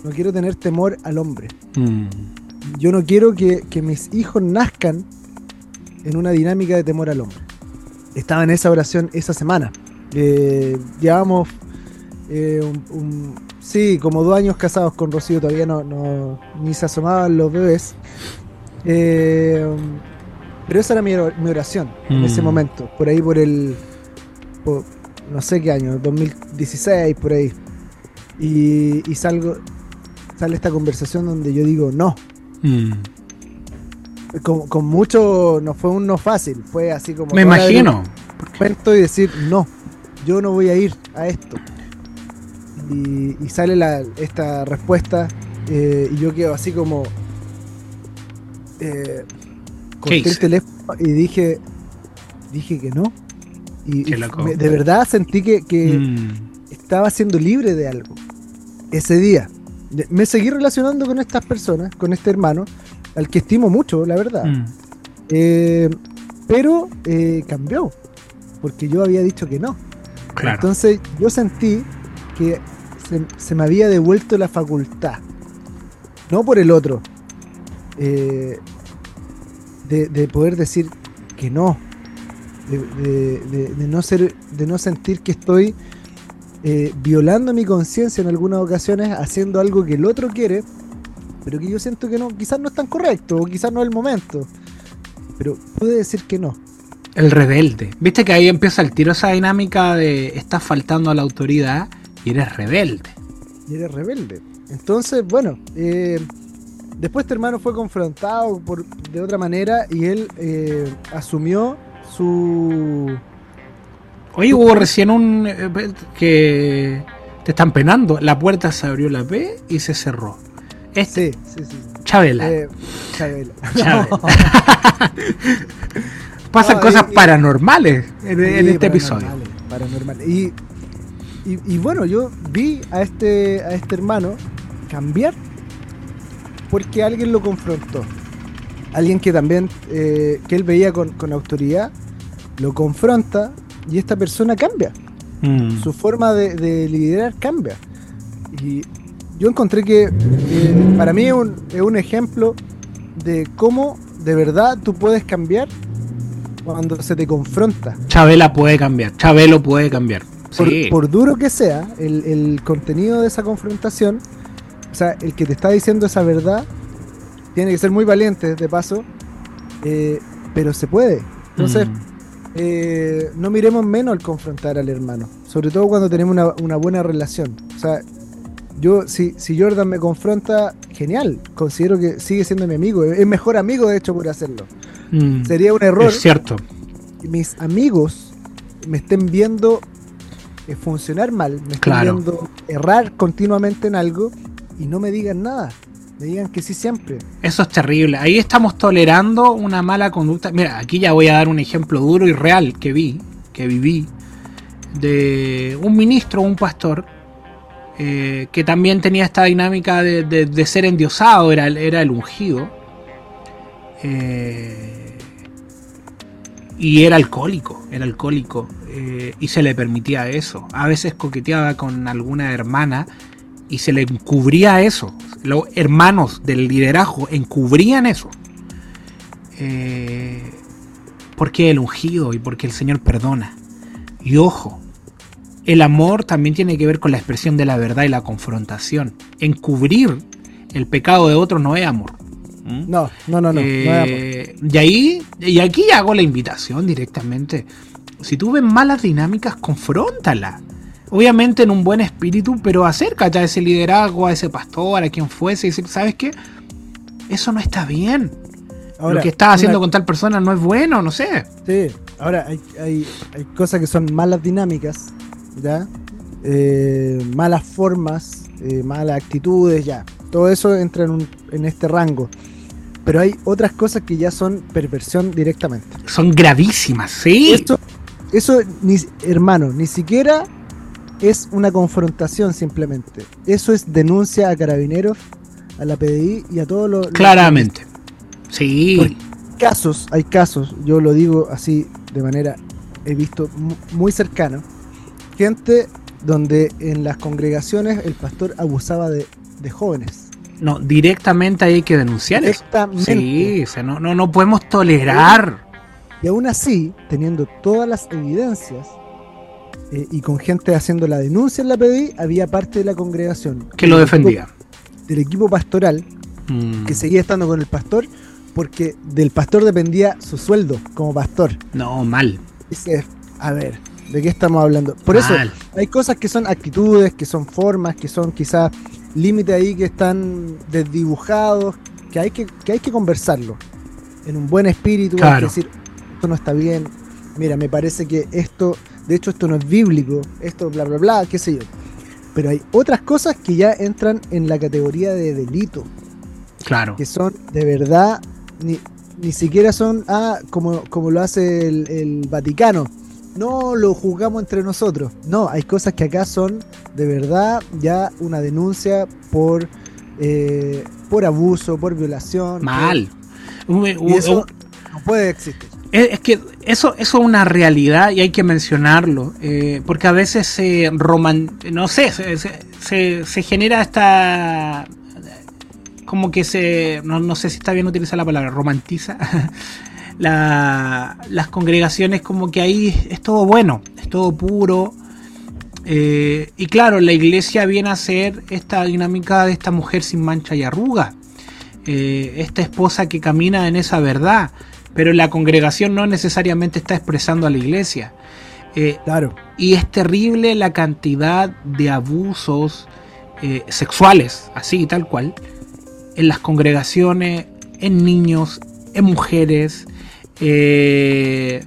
No quiero tener temor al hombre. Mm. Yo no quiero que, que mis hijos nazcan en una dinámica de temor al hombre. Estaba en esa oración esa semana. Eh, llevamos eh, un, un- sí, como dos años casados con Rocío, todavía no, no- ni se asomaban los bebés. Eh, pero esa era mi, or- mi oración en Mm. ese momento, por ahí por el, por- no sé qué año, 2016, por ahí. Y, y salgo, sale esta conversación donde yo digo no. Mm. Con, con mucho, no fue un no fácil, fue así como... Me imagino. momento y decir no, yo no voy a ir a esto. Y, y sale la, esta respuesta eh, y yo quedo así como... Eh, corté el teléfono y dije, dije que no. Y, me- de verdad sentí que, que Mm. estaba siendo libre de algo ese día. Me seguí relacionando con estas personas, con este hermano, al que estimo mucho, la verdad. Mm. Eh, pero eh, cambió, porque yo había dicho que no. Claro. Entonces yo sentí que se, se me había devuelto la facultad, no por el otro, eh, de, de poder decir que no, de, de- de- de no ser, de no sentir que estoy eh, violando mi conciencia en algunas ocasiones, haciendo algo que el otro quiere, pero que yo siento que no, quizás no es tan correcto, o quizás no es el momento. Pero pude decir que no. El rebelde. Viste que ahí empieza el tiro esa dinámica de estás faltando a la autoridad y eres rebelde. y eres rebelde. Entonces, bueno, eh, después este hermano fue confrontado por, de otra manera y él eh, asumió su... Oye, hubo recién un eh, que te están penando. La puerta se abrió la P y se cerró. Este, Sí, sí, sí. Chabela. Eh, Chabela. Chabela. Pasan No, cosas y- paranormales en, este episodio. paranormales, paranormales. Y, y, y bueno, yo vi a este, a este hermano cambiar porque alguien lo confrontó. Alguien que también, eh, que él veía con, con autoridad, lo confronta y esta persona cambia. Mm. Su forma de, de liderar cambia. Y yo encontré que eh, para mí es un, es un ejemplo de cómo de verdad tú puedes cambiar cuando se te confronta. Chabela puede cambiar. Chabelo puede cambiar. Por, Sí. por duro que sea el, el contenido de esa confrontación, o sea, el que te está diciendo esa verdad, tiene que ser muy valiente de paso, eh, pero se puede. Entonces, Mm. Eh, no miremos menos al confrontar al hermano, sobre todo cuando tenemos una, una buena relación. O sea, yo, si, si Jordan me confronta, genial. Considero que sigue siendo mi amigo. Es mejor amigo, de hecho, por hacerlo. Mm, Sería un error es cierto. que mis amigos me estén viendo eh, funcionar mal, me estén Claro. viendo errar continuamente en algo y no me digan nada. Me digan que sí siempre. Eso es terrible. Ahí estamos tolerando una mala conducta. Mira, aquí ya voy a dar un ejemplo duro y real que vi, que viví, de un ministro, un pastor, eh, que también tenía esta dinámica de, de- ser endiosado, era, era el ungido. Eh, y era alcohólico, era alcohólico. eh, y se le permitía eso. A veces coqueteaba con alguna hermana y se le encubría eso. Los hermanos del liderazgo encubrían eso. Eh, porque el ungido y porque el Señor perdona. Y ojo, el amor también tiene que ver con la expresión de la verdad y la confrontación. Encubrir el pecado de otro no es amor. ¿Mm? No, no, no, no. no es amor. Eh, y ahí, y aquí hago la invitación directamente. Si tú ves malas dinámicas, confróntala. Obviamente en un buen espíritu, pero acércate a ese liderazgo, a ese pastor, a quien fuese, y decir, ¿sabes qué? Eso no está bien. Ahora, Lo que estás haciendo una- con tal persona no es bueno, no sé. Sí, ahora hay, hay, hay cosas que son malas dinámicas, ¿ya? Eh, malas formas, eh, malas actitudes, ya. Todo eso entra en, un- en este rango. Pero hay otras cosas que ya son perversión directamente. Son gravísimas, sí. Eso, eso ni, hermano, ni siquiera es una confrontación simplemente. Eso es denuncia a carabineros, a la PDI y a todos los... los- Claramente. Sí. Porque casos, hay casos, yo lo digo así de manera, he visto mu- muy cercano, gente donde en las congregaciones el pastor abusaba de, de jóvenes. No, directamente hay que denunciar eso. Directamente. Sí, o sea, no, no, no podemos tolerar. Y aún así, teniendo todas las evidencias eh, y con gente haciendo la denuncia en la PDI, había parte de la congregación Que lo equipo- defendía. del equipo pastoral Mm, que seguía estando con el pastor porque del pastor dependía su sueldo como pastor. No, mal. Dice, a ver, ¿de qué estamos hablando? Por eso, hay cosas que son actitudes, que son formas, que son quizás límites ahí que están desdibujados, que hay que, que hay que conversarlo. En un buen espíritu, hay Claro. que decir, esto no está bien, mira, me parece que esto, de hecho esto no es bíblico, esto bla bla bla, qué sé yo. Pero hay otras cosas que ya entran en la categoría de delito, Claro. que son de verdad, ni, ni siquiera son, ah, como, como lo hace el, el Vaticano. No lo juzgamos entre nosotros. No, hay cosas que acá son de verdad ya una denuncia por, eh, por abuso, por violación. Mal. Por- y eso no puede existir. Es es que eso, eso es una realidad y hay que mencionarlo, eh, porque a veces se roman, no sé, se, se- genera esta, como que se, no, no sé si está bien utilizar la palabra, romantiza la- las congregaciones como que ahí es todo bueno, es todo puro. eh, y claro, la iglesia viene a ser esta dinámica de esta mujer sin mancha y arruga, eh, esta esposa que camina en esa verdad, pero la congregación no necesariamente está expresando a la iglesia. Eh, Claro. y es terrible la cantidad de abusos eh, sexuales, así tal cual, en las congregaciones, en niños, en mujeres. eh,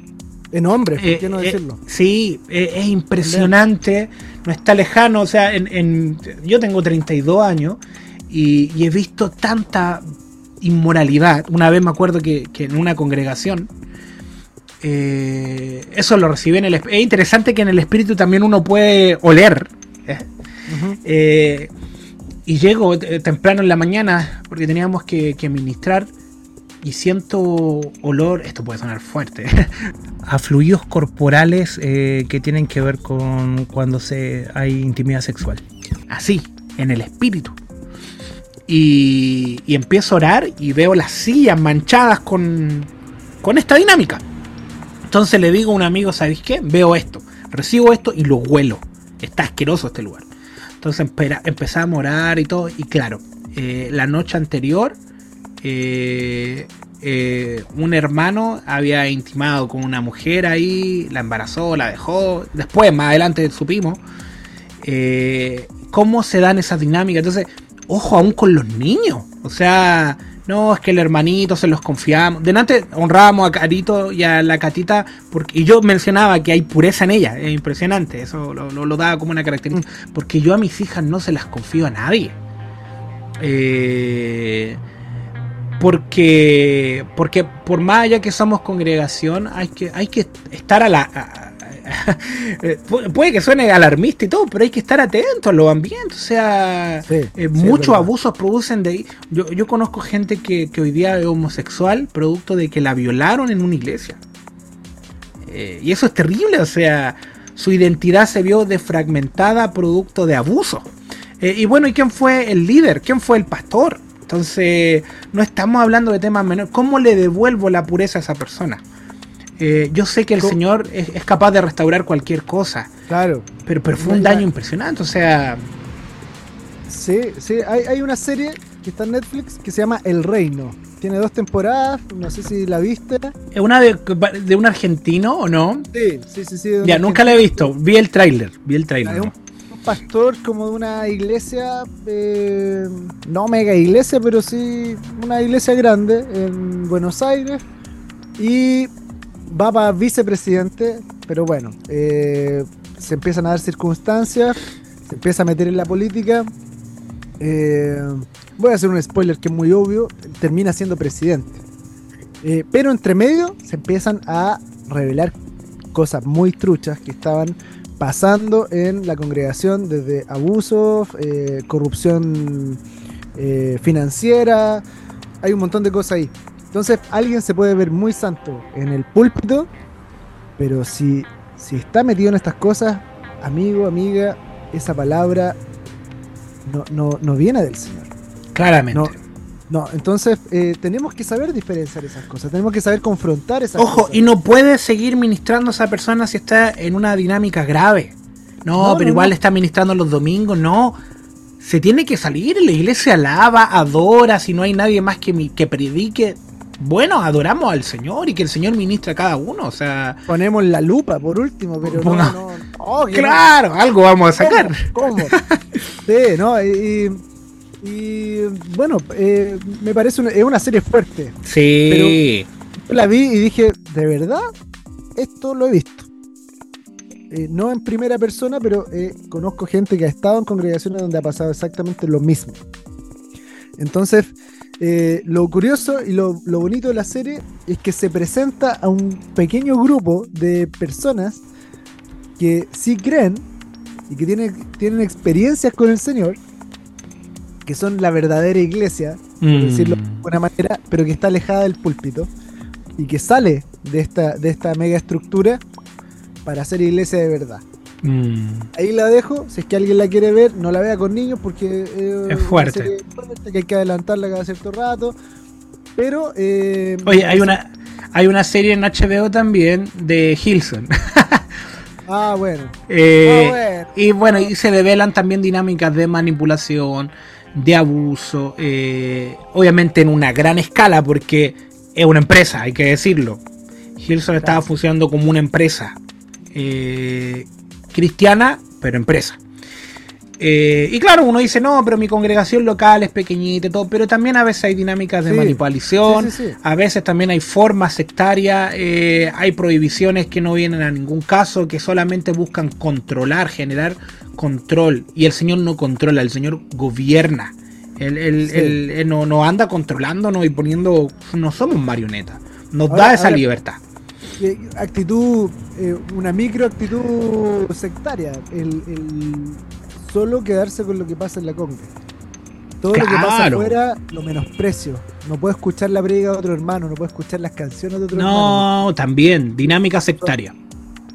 En hombres, ¿por qué no decirlo? sí, es impresionante, no está lejano, o sea, en, en- yo tengo 32 años y, y he visto tanta inmoralidad. Una vez me acuerdo que, que en una congregación, eh, eso lo recibí en el... Es interesante que en el espíritu también uno puede oler. ¿eh? Eh, y llego temprano en la mañana porque teníamos que, que ministrar y siento olor, esto puede sonar fuerte, a fluidos corporales eh, que tienen que ver con cuando se hay intimidad sexual. Así, en el espíritu. Y, y empiezo a orar y veo las sillas manchadas con, con esta dinámica. Entonces le digo a un amigo, ¿sabéis qué? Veo esto, recibo esto y lo huelo. Está asqueroso este lugar. Entonces empezamos a orar y todo. Y claro, eh, la noche anterior, eh, eh, un hermano había intimado con una mujer ahí, la embarazó, la dejó. Después, más adelante supimos, cómo se dan esas dinámicas. Entonces, ojo aún con los niños. O sea, no, es que el hermanito se los confiamos. Delante honrábamos a Carito y a la Catita, porque, y yo mencionaba que hay pureza en ella, es impresionante, eso lo, lo, daba como una característica, porque yo a mis hijas no se las confío a nadie. Eh, porque, porque por más allá que somos congregación, hay que, hay que estar a la... pu- puede que suene alarmista y todo, pero hay que estar atento a los ambientes. O sea, Sí, eh, sí, muchos abusos producen de ahí. Yo, yo conozco gente que, que hoy día es homosexual, producto de que la violaron en una iglesia. Eh, y eso es terrible, o sea, su identidad se vio defragmentada producto de abuso. Eh, y bueno, ¿y quién fue el líder? ¿Quién fue el pastor? Entonces, no estamos hablando de temas menores. ¿Cómo le devuelvo la pureza a esa persona? Eh, yo sé que el Co- Señor es, es capaz de restaurar cualquier cosa, Claro. pero, pero fue un daño impresionante. O sea, Sí, sí, hay, hay una serie que está en Netflix que se llama El Reino. Tiene dos temporadas, no sé si la viste. ¿es una de, de un argentino o no? Sí, sí, sí. sí Ya, nunca la he visto. Vi el tráiler. Vi el tráiler. un, un pastor como de una iglesia, eh, no mega iglesia, pero sí una iglesia grande en Buenos Aires. Y va para vicepresidente, pero bueno, eh, se empiezan a dar circunstancias, se empieza a meter en la política. eh, voy a hacer un spoiler que es muy obvio, termina siendo presidente. Eh, pero entre medio se empiezan a revelar cosas muy truchas que estaban pasando en la congregación desde abusos, corrupción financiera, hay un montón de cosas ahí. Entonces alguien se puede ver muy santo en el púlpito, pero si, si está metido en estas cosas, amigo, amiga, esa palabra no, no, no viene del Señor. Claramente. No, no, entonces eh, tenemos que saber diferenciar esas cosas, tenemos que saber confrontar esas Ojo, cosas. y no puede seguir ministrando a esa persona si está en una dinámica grave. No, No, pero no, igual no. está ministrando los domingos, no. Se tiene que salir, la iglesia alaba, adora, si no hay nadie más que, mi- que predique. Bueno, adoramos al Señor y que el Señor ministre a cada uno, o sea, Ponemos la lupa por último, pero Ponga- no, no, claro, algo vamos a sacar. ¿Cómo? ¿Cómo? Sí, ¿no? Y, y, bueno, eh, me parece una, es una serie fuerte. Sí, Yo la vi y dije, ¿de verdad? Esto lo he visto. Eh, no en primera persona, pero eh, conozco gente que ha estado en congregaciones donde ha pasado exactamente lo mismo. Entonces, eh, lo curioso y lo, lo bonito de la serie es que se presenta a un pequeño grupo de personas que sí creen y que tienen, tienen experiencias con el Señor, que son la verdadera iglesia, por Mm. decirlo de alguna manera, pero que está alejada del púlpito y que sale de esta, de esta mega estructura para ser iglesia de verdad. Mm. Ahí la dejo, si es que alguien la quiere ver, no la vea con niños porque eh, Es fuerte. que hay que adelantarla cada cierto rato. Pero. eh, Oye, hay una, hay una serie en HBO también de Hilson. Ah, bueno. Eh, Ah, bueno. Y bueno, y se develan también dinámicas de manipulación, de abuso, obviamente en una gran escala, porque es una empresa, hay que decirlo. Hilson estaba funcionando como una empresa eh, cristiana, pero empresa. Eh, y claro, uno dice, no, pero mi congregación local es pequeñita y todo, pero también a veces hay dinámicas de Sí, manipulación, sí, sí, sí. a veces también hay formas sectarias, eh, hay prohibiciones que no vienen a ningún caso, que solamente buscan controlar, generar control. Y el Señor no controla, el Señor gobierna. Él, él- él- él no, no anda controlándonos y poniendo... No somos marionetas. Nos Ahora- da esa ahora- libertad. Eh, actitud, eh, una micro actitud sectaria. El, el solo quedarse con lo que pasa en la conga. Todo lo que pasa afuera lo menosprecio. No puedo escuchar la predica de otro hermano, no puedo escuchar las canciones de otro hermano. No, también, dinámica sectaria.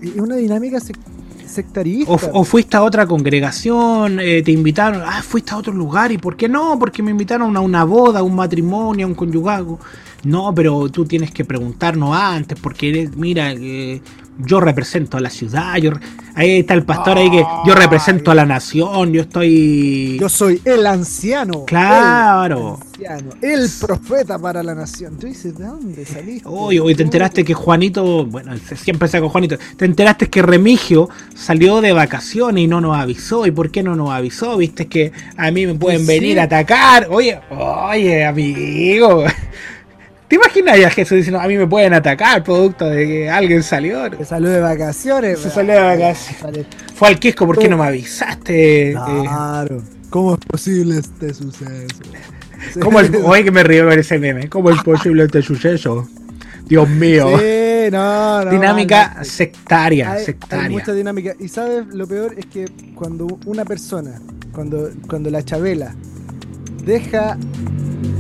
Es una dinámica sec- sectarista. O, o fuiste a otra congregación, eh, te invitaron, ah, fuiste a otro lugar, ¿y por qué no? Porque me invitaron a una boda, a un matrimonio, a un conyugago. No, pero tú tienes que preguntarnos antes, porque eres, mira, eh, yo represento a la ciudad, yo ahí está el pastor ahí que yo represento a la nación, yo estoy... Yo soy el anciano. Claro. El anciano. El profeta para la nación. Tú dices, ¿de dónde saliste? Oye, oye, te enteraste que Juanito, bueno, se- siempre saco Juanito, te enteraste que Remigio salió de vacaciones y no nos avisó. ¿Y por qué no nos avisó? Viste que a mí me pueden venir a atacar. Oye, oye, amigo. ¿Te imaginas Jesús diciendo, a mí me pueden atacar producto de que alguien salió? Que salió de vacaciones. Se salió de vacaciones. Fue al Quisco, ¿por qué no me avisaste? Claro. ¿Cómo es posible este suceso? ¿Cómo el, oye, que me río con ese meme. ¿Cómo es posible este suceso? Dios mío. Sí, no, no. Dinámica no. sectaria, Hay, hay sectaria. mucha dinámica. Y sabes, lo peor es que cuando una persona, cuando, cuando la chabela deja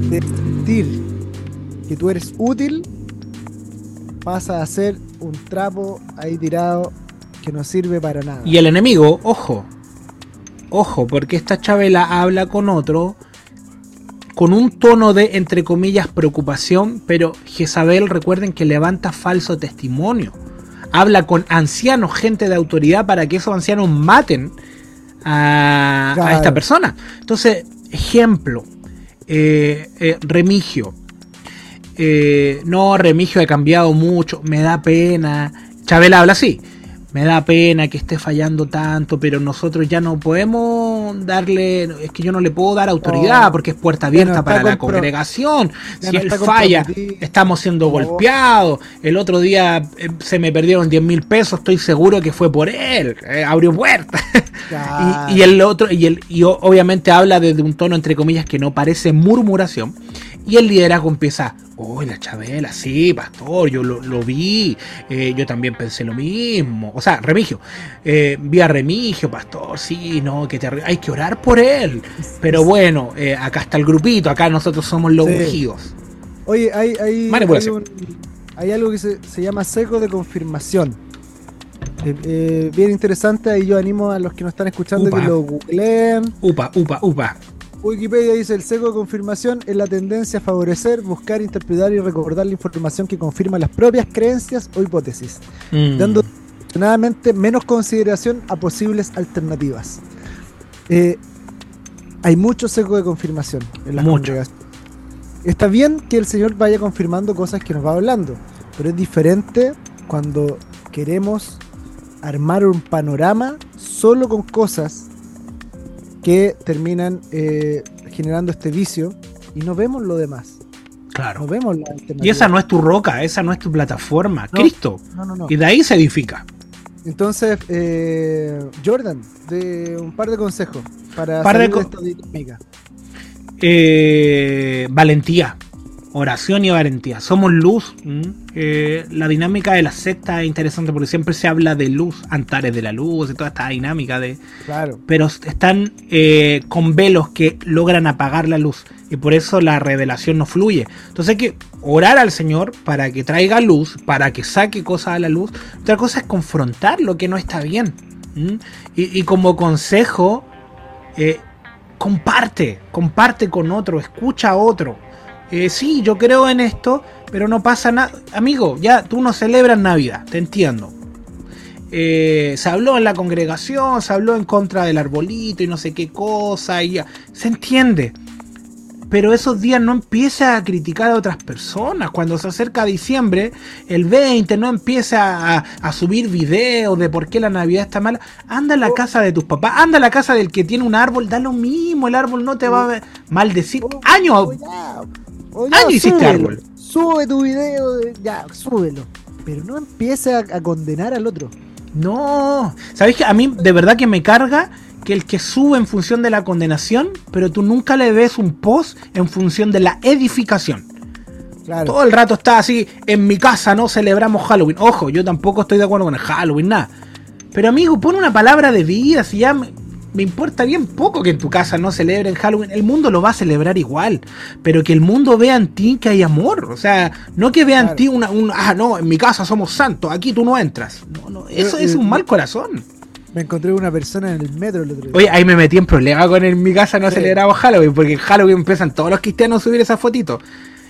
de sentir que tú eres útil, pasa a ser un trapo ahí tirado que no sirve para nada. Y el enemigo, ojo, ojo, porque esta Chabela habla con otro con un tono de, entre comillas, preocupación, pero Jezabel, recuerden que levanta falso testimonio. Habla con ancianos, gente de autoridad, para que esos ancianos maten a, esta persona. Entonces, ejemplo, eh, eh, Remigio. Eh, no, Remigio ha cambiado mucho, me da pena. Chabela habla así. Me da pena que esté fallando tanto, pero nosotros ya no podemos darle, es que yo no le puedo dar autoridad No. porque es puerta abierta no para la congregación. Si no él falla, estamos siendo No. golpeados. El otro día eh, se me perdieron 10 mil pesos, estoy seguro que fue por él. eh, abrió puertas. Y, y el otro, y, el, y obviamente habla desde un tono entre comillas que no parece murmuración. Y el liderazgo empieza, uy, la Chabela, sí, pastor, yo lo, lo vi, eh, yo también pensé lo mismo. O sea, Remigio, eh, vi a Remigio, pastor, sí, no, que te, hay que orar por él. Pero bueno, eh, acá está el grupito, acá nosotros somos los Sí. ungidos. Oye, hay, hay, hay, Manipulación. un- hay algo que se, se llama seco de confirmación. Eh, eh, bien interesante, ahí yo animo a los que nos están escuchando Upa. que lo googleen. Upa, upa, upa. Wikipedia dice el seco de confirmación es la tendencia a favorecer, buscar, interpretar y recordar la información que confirma las propias creencias o hipótesis, Mm. dando afortunadamente menos consideración a posibles alternativas. Eh, hay mucho seco de confirmación en las Mucho. congregaciones. Está bien que el Señor vaya confirmando cosas que nos va hablando, pero es diferente cuando queremos armar un panorama solo con cosas que terminan eh, generando este vicio y no vemos lo demás, Claro. no vemos la. Y esa no es tu roca, esa no es tu plataforma. No. Cristo. No, no, no. Y de ahí se edifica. Entonces, eh, Jordan, de un par de consejos para Par de salir de, co- esta dinámica. Eh, valentía. Oración y valentía. Somos luz. Eh, la dinámica de la secta es interesante porque siempre se habla de luz, antares de la luz y toda esta dinámica de. Claro. Pero están eh, con velos que logran apagar la luz. Y por eso la revelación no fluye. Entonces hay que orar al Señor para que traiga luz, para que saque cosas a la luz. Otra cosa es confrontar lo que no está bien. y como consejo, eh, comparte, comparte con otro, escucha a otro. Eh, sí, yo creo en esto, pero no pasa nada. Amigo, ya tú no celebras Navidad, te entiendo. Eh, se habló en la congregación, se habló en contra del arbolito y no sé qué cosa, y ya. se entiende. Pero esos días no empieza a criticar a otras personas. Cuando se acerca diciembre, el 20, no empieza a, a subir videos de por qué la Navidad está mala. Anda a la casa de tus papás, anda a la casa del que tiene un árbol, da lo mismo, el árbol no te va a maldecir. Oh, Años, oh, ya, años hiciste súbelo. árbol. Sube tu video, de- ya, súbelo. Pero no empiece a, a condenar al otro. No, ¿sabéis que a mí de verdad que me carga que el que sube en función de la condenación, pero tú nunca le ves un post en función de la edificación? Claro. Todo el rato está así, en mi casa no celebramos Halloween. Ojo, yo tampoco estoy de acuerdo con el Halloween, nada. Pero amigo, pon una palabra de vida, si ya me, me importa bien poco que en tu casa no celebren Halloween, el mundo lo va a celebrar igual, pero que el mundo vea en ti que hay amor, o sea, no que vea en ti una, un, ah, no, en mi casa somos santos, aquí tú no entras. No, no, eso es eh, un mal corazón. Me encontré una persona en el metro el otro día. Oye, ahí me metí en problema con en mi casa no Sí. celebramos Halloween, porque en Halloween empiezan todos los cristianos a subir esas fotitos.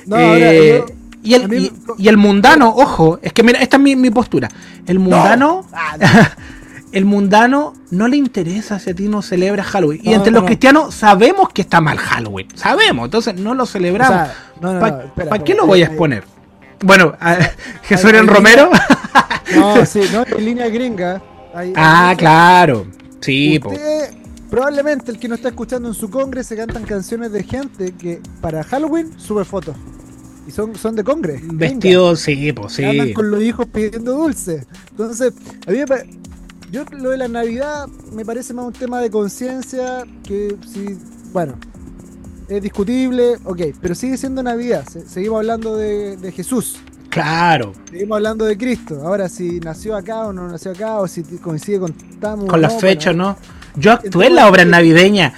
no, eh, ahora Y el, A mí- y, y el mundano, ojo, es que mira, esta es mi, mi postura. El mundano, Ah, el mundano no le interesa si a ti no celebras Halloween. y entre no, los no. cristianos sabemos que está mal Halloween. Sabemos, entonces no lo celebramos. O sea, ¿Para qué lo voy a exponer? Bueno, a- Jesús Romero. No, sí, no, en línea gringa. ah, claro. Sí. Usted, probablemente el que no está escuchando en su congre se cantan canciones de gente que para Halloween sube fotos. Y son, son de congre. gringa. Vestido, sí, pues Que Andan sí. con los hijos pidiendo dulce. Entonces, a mí me yo lo de la Navidad me parece más un tema de conciencia que si, bueno, es discutible, ok, pero sigue siendo Navidad. Se- seguimos hablando de, de Jesús. Claro. Seguimos hablando de Cristo. Ahora, si nació acá o no nació acá, o si coincide con Tamu. Con las no, fechas, ¿no? Yo actué en la obra navideña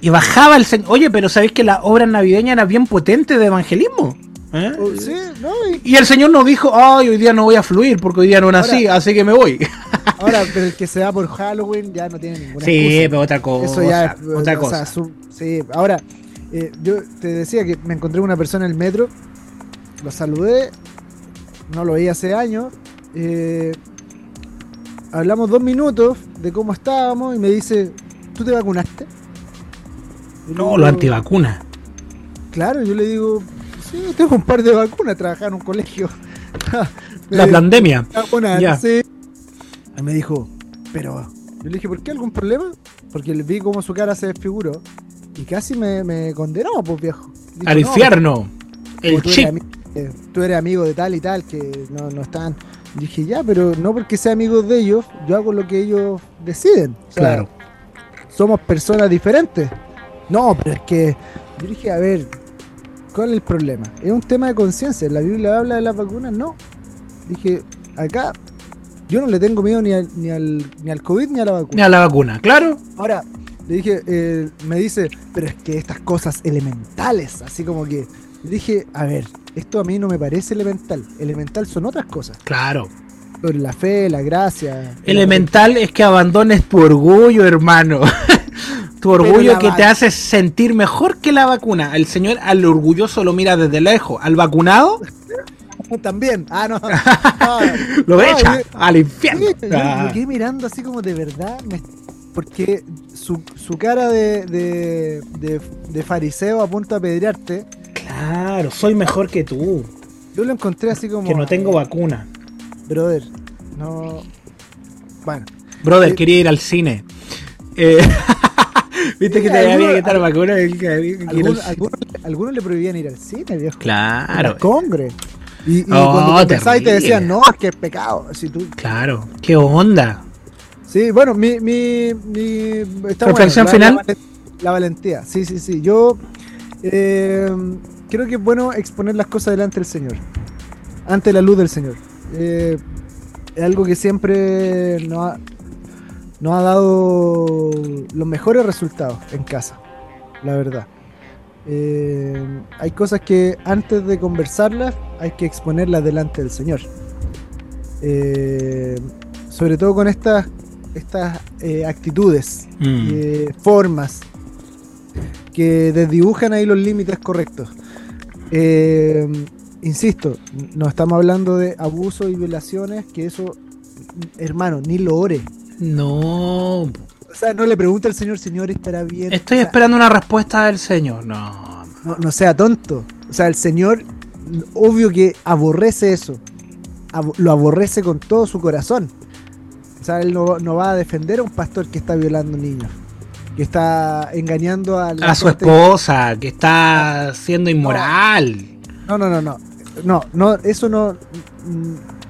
y bajaba el señor. Oye, pero ¿sabéis que la obra navideña era bien potente de evangelismo? ¿Eh? o- sí, ¿no? Y Y el señor nos dijo, ay, hoy día no voy a fluir porque hoy día no nací, así que me voy. ahora, pero el que se va por Halloween ya no tiene ninguna sí, excusa. pero otra cosa. Eso ya es otra sea, cosa. su- sí, ahora, eh, yo te decía que me encontré una persona en el metro, lo saludé, no lo veía hace años, eh, hablamos dos minutos de cómo estábamos y me dice, ¿tú te vacunaste? Y no, lo antivacuna. Claro, yo le digo, sí, tengo un par de vacunas, trabajaba en un colegio. La pandemia. vacunar, sí. Y me dijo, pero. Yo le dije, ¿por qué algún problema? Porque le vi cómo su cara se desfiguró. Y casi me, me condenó, pues viejo. Dijo, Al "No, infierno. El tú, chip. eres ami- eh, tú eres amigo de tal y tal, que no, no están. Y dije, ya, pero no porque sea amigo de ellos, yo hago lo que ellos deciden. O sea, Claro. Somos personas diferentes. No, pero es que. Yo dije, a ver, ¿cuál es el problema? Es un tema de conciencia. ¿La Biblia habla de las vacunas? No. Dije, acá yo no le tengo miedo ni al, ni al, ni al COVID ni a la vacuna. Ni a la vacuna, claro. Ahora, le dije, eh, me dice, pero es que estas cosas elementales, así como que. Le dije, a ver, esto a mí no me parece elemental. Elemental son otras cosas. Claro. Sobre la fe, la gracia. Elemental es que abandones tu orgullo, hermano. tu orgullo que te hace sentir mejor que la vacuna. El señor al orgulloso lo mira desde lejos. Al vacunado También. Ah, no. No, lo no, echa yo- al infierno. Yo Ah. me quedé mirando así como de verdad, me- porque su, su cara de, de, de- de fariseo a punto de apedrearte, Claro, soy mejor que tú. yo lo encontré así como... Que no tengo vacuna. Brother, no... Bueno, Brother, Sí. quería ir al cine. Eh, Viste que te había que estar vacuna. algunos, cine. algunos, algunos le prohibían ir al cine, viejo. Claro, congre. Y, y Oh, cuando y te decían, no, es que es pecado. Si tú, claro. ¿Qué onda? Sí, bueno, mi. mi, mi está ¿Reflexión bueno, la- final? La valentía, sí, sí, sí. Yo eh, creo que es bueno exponer las cosas delante del Señor, ante la luz del Señor. Eh, es algo que siempre nos ha, nos ha dado los mejores resultados en casa, la verdad. Eh, hay cosas que antes de conversarlas hay que exponerlas delante del Señor. Eh, sobre todo con estas estas eh, actitudes, Mm. formas que desdibujan ahí los límites correctos. Insisto, no estamos hablando de abusos y violaciones, que eso, hermano, ni lo ore. No. O sea, no le pregunta al Señor, Señor, estará bien. Estoy O sea, esperando una respuesta del señor. No. no, no sea tonto. O sea, el Señor, obvio que aborrece eso. Lo aborrece con todo su corazón. O sea, él no, no va a defender a un pastor que está violando niños. Que está engañando a la A su esposa, que está siendo inmoral. No, no, no, no. No, no, eso no.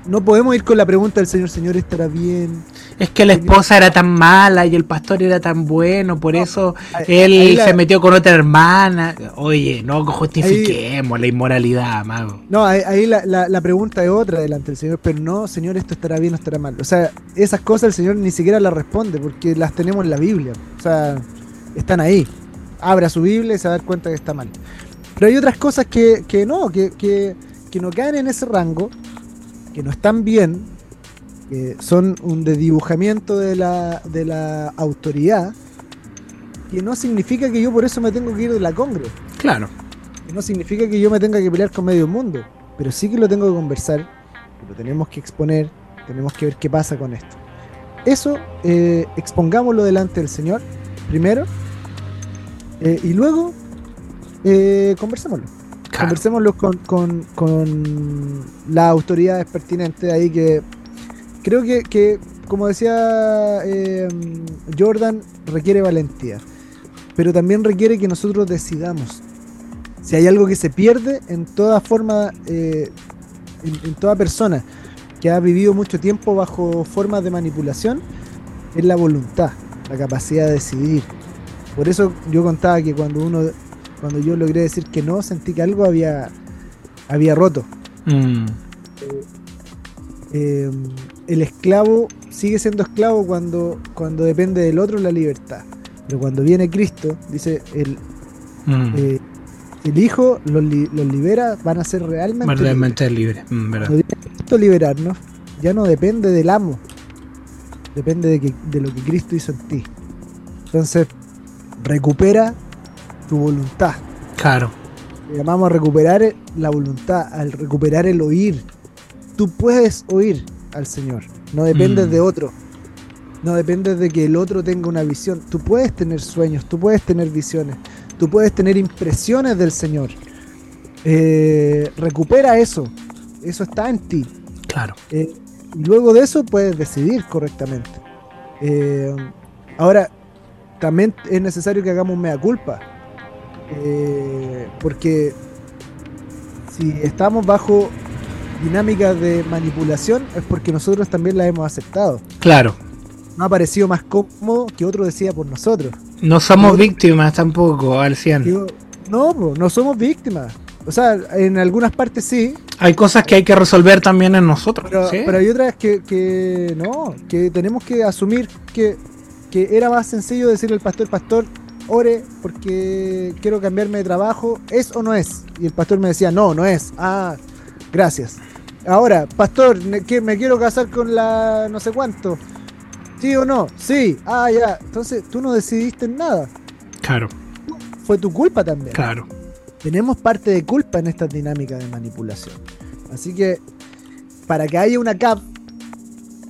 No podemos ir con la pregunta del Señor, Señor, ¿estará bien? Es que la esposa era tan mala y el pastor era tan bueno, por eso él ahí la- se metió con otra hermana. Oye, no justifiquemos la inmoralidad, mago. No, ahí, ahí la, la- la pregunta es otra delante del Señor, pero no, Señor, esto estará bien o estará mal. O sea, esas cosas el Señor ni siquiera las responde porque las tenemos en la Biblia. O sea, están ahí. Abra su Biblia y se va a dar cuenta que está mal. Pero hay otras cosas que, que no, que, que, que no caen en ese rango, que no están bien, que son un desdibujamiento de la, de la autoridad, que no significa que yo por eso me tengo que ir de la congre. Claro. Que no significa que yo me tenga que pelear con medio mundo. pero sí que lo tengo que conversar, lo tenemos que exponer, tenemos que ver qué pasa con esto. Eso, eh, expongámoslo delante del Señor, primero, eh, y luego eh, conversémoslo. Claro. Conversémoslo con, con, con las autoridades pertinentes ahí que creo que, que, como decía eh, Jordan, requiere valentía, pero también requiere que nosotros decidamos. Si hay algo que se pierde en toda forma, eh, en, en toda persona que ha vivido mucho tiempo bajo formas de manipulación, es la voluntad, la capacidad de decidir. Por eso yo contaba que cuando uno, cuando yo logré decir que no, sentí que algo había, había roto. Mm, Eh, el esclavo sigue siendo esclavo cuando, cuando depende del otro la libertad. Pero cuando viene Cristo, dice, el, mm. eh, el Hijo los, li- los libera, van a ser realmente, libres. Realmente libre. mm, verdad. Cuando viene Cristo liberarnos, ya no depende del amo, depende de, que, de lo que Cristo hizo en ti. Entonces, recupera tu voluntad. Claro. Le llamamos a recuperar la voluntad, al recuperar el oír. Tú puedes oír al Señor, no dependes Mm. de otro. No dependes de que el otro tenga una visión. Tú puedes tener sueños, tú puedes tener visiones, tú puedes tener impresiones del Señor. Eh, recupera eso, eso está en ti. Claro. Eh, y luego de eso puedes decidir correctamente. Eh, ahora, también es necesario que hagamos mea culpa. Porque si estamos bajo dinámicas de manipulación es porque nosotros también las hemos aceptado. Claro. No ha parecido más cómodo que otro decía por nosotros. No somos víctimas tampoco, al 100. Digo, no, no somos víctimas. O sea, en algunas partes sí, Hay cosas que hay que resolver también en nosotros. Pero, ¿sí? pero hay otras que, que no, que tenemos que asumir que, que era más sencillo decirle al pastor, pastor, ore porque quiero cambiarme de trabajo, ¿es o no es? Y el pastor me decía, no, no es. Ah, gracias. Ahora, pastor, que me quiero casar con la no sé cuánto. ¿Sí o no? Sí. Ah, ya. Entonces tú no decidiste nada. Claro, Fue tu culpa también claro. tenemos parte de culpa en esta dinámica de manipulación. Así que para que haya una CAP,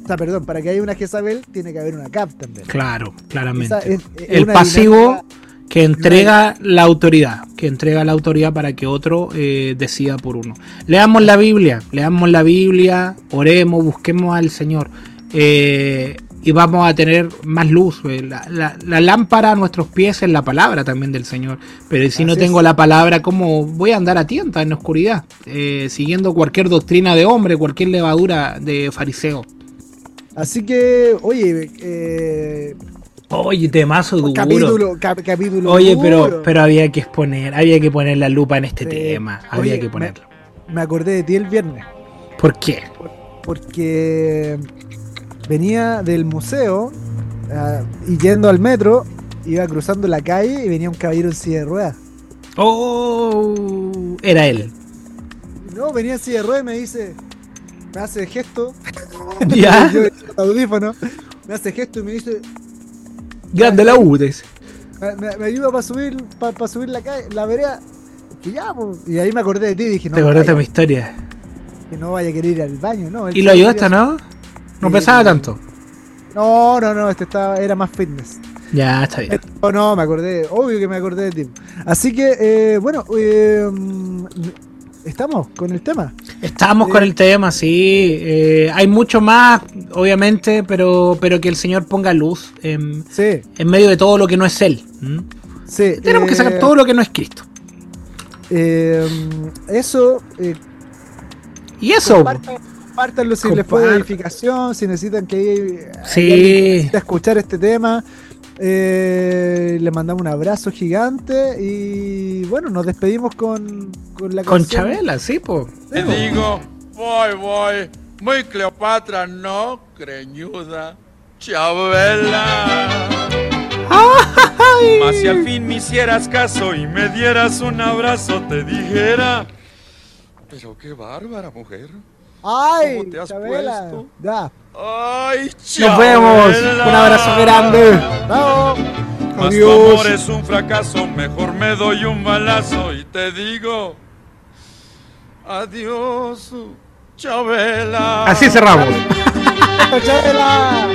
o sea, perdón, para que haya una Jezabel, tiene que haber una CAP también. Claro, claramente. Esa es- es El pasivo dinámica- que entrega la autoridad, que entrega la autoridad para que otro eh, decida por uno. Leamos la Biblia, leamos la Biblia, oremos, busquemos al Señor eh, y vamos a tener más luz. eh, La, la- la lámpara a nuestros pies es la palabra también del Señor. Pero si no tengo es. la palabra, ¿cómo voy a andar a tienta en la oscuridad? Siguiendo cualquier doctrina de hombre, cualquier levadura de fariseo. Así que, oye, eh, Oye, temazo duro. capítulo, cap- capítulo. Oye, duro. pero, pero había que exponer, había que poner la lupa en este Sí. tema, había Oye, que ponerlo. Me acordé de ti el viernes, ¿Por qué? porque venía del museo ah, y yendo al metro, iba cruzando la calle y venía un caballero en silla de ruedas. Oh, era él. No, venía en silla de ruedas y me dice, me hace gesto, Ya, yo audífono, me hace gesto y me dice, grande la U, dice. me, me- me ayuda para subir, para subir la calle, la vereda. Y ya, y ahí me acordé de ti y dije, no, Te acordaste vaya, mi historia. que no vaya a querer ir al baño, no. Y lo ayudaste, ¿no? No pesaba tanto. No, no, no, este estaba, era más fitness. Ya, está bien. No, no, me acordé, obvio que me acordé de ti. Así que, eh, bueno, eh, estamos con el tema. Estamos Eh, con el tema, sí. eh, hay mucho más, obviamente, pero, pero que el Señor ponga luz en, Sí, en medio de todo lo que no es Él. ¿m? sí. Tenemos que eh, sacar todo lo que no es Cristo. eh, eso, eh, Y eso, compartan- compártanlo si les fue de Compar- edificación, si necesitan que Sí. necesita escuchar este tema. Eh, le mandamos un abrazo gigante y bueno, nos despedimos con, con la con canción. Chabela, sí, po. Te digo, voy, voy, muy Cleopatra, no, creñuda, Chabela. Mas si al fin me hicieras caso y me dieras un abrazo, te dijera, pero qué bárbara mujer. ¡Ay! ¿Cómo te has Chabela! puesto? Ya. Ay, Nos vemos. Chabela. Un abrazo grande. ¡Chao! Mas tu Adiós. amor es un fracaso, mejor me doy un balazo y te digo, Adiós, Chabela. Así cerramos. ¡Chabela!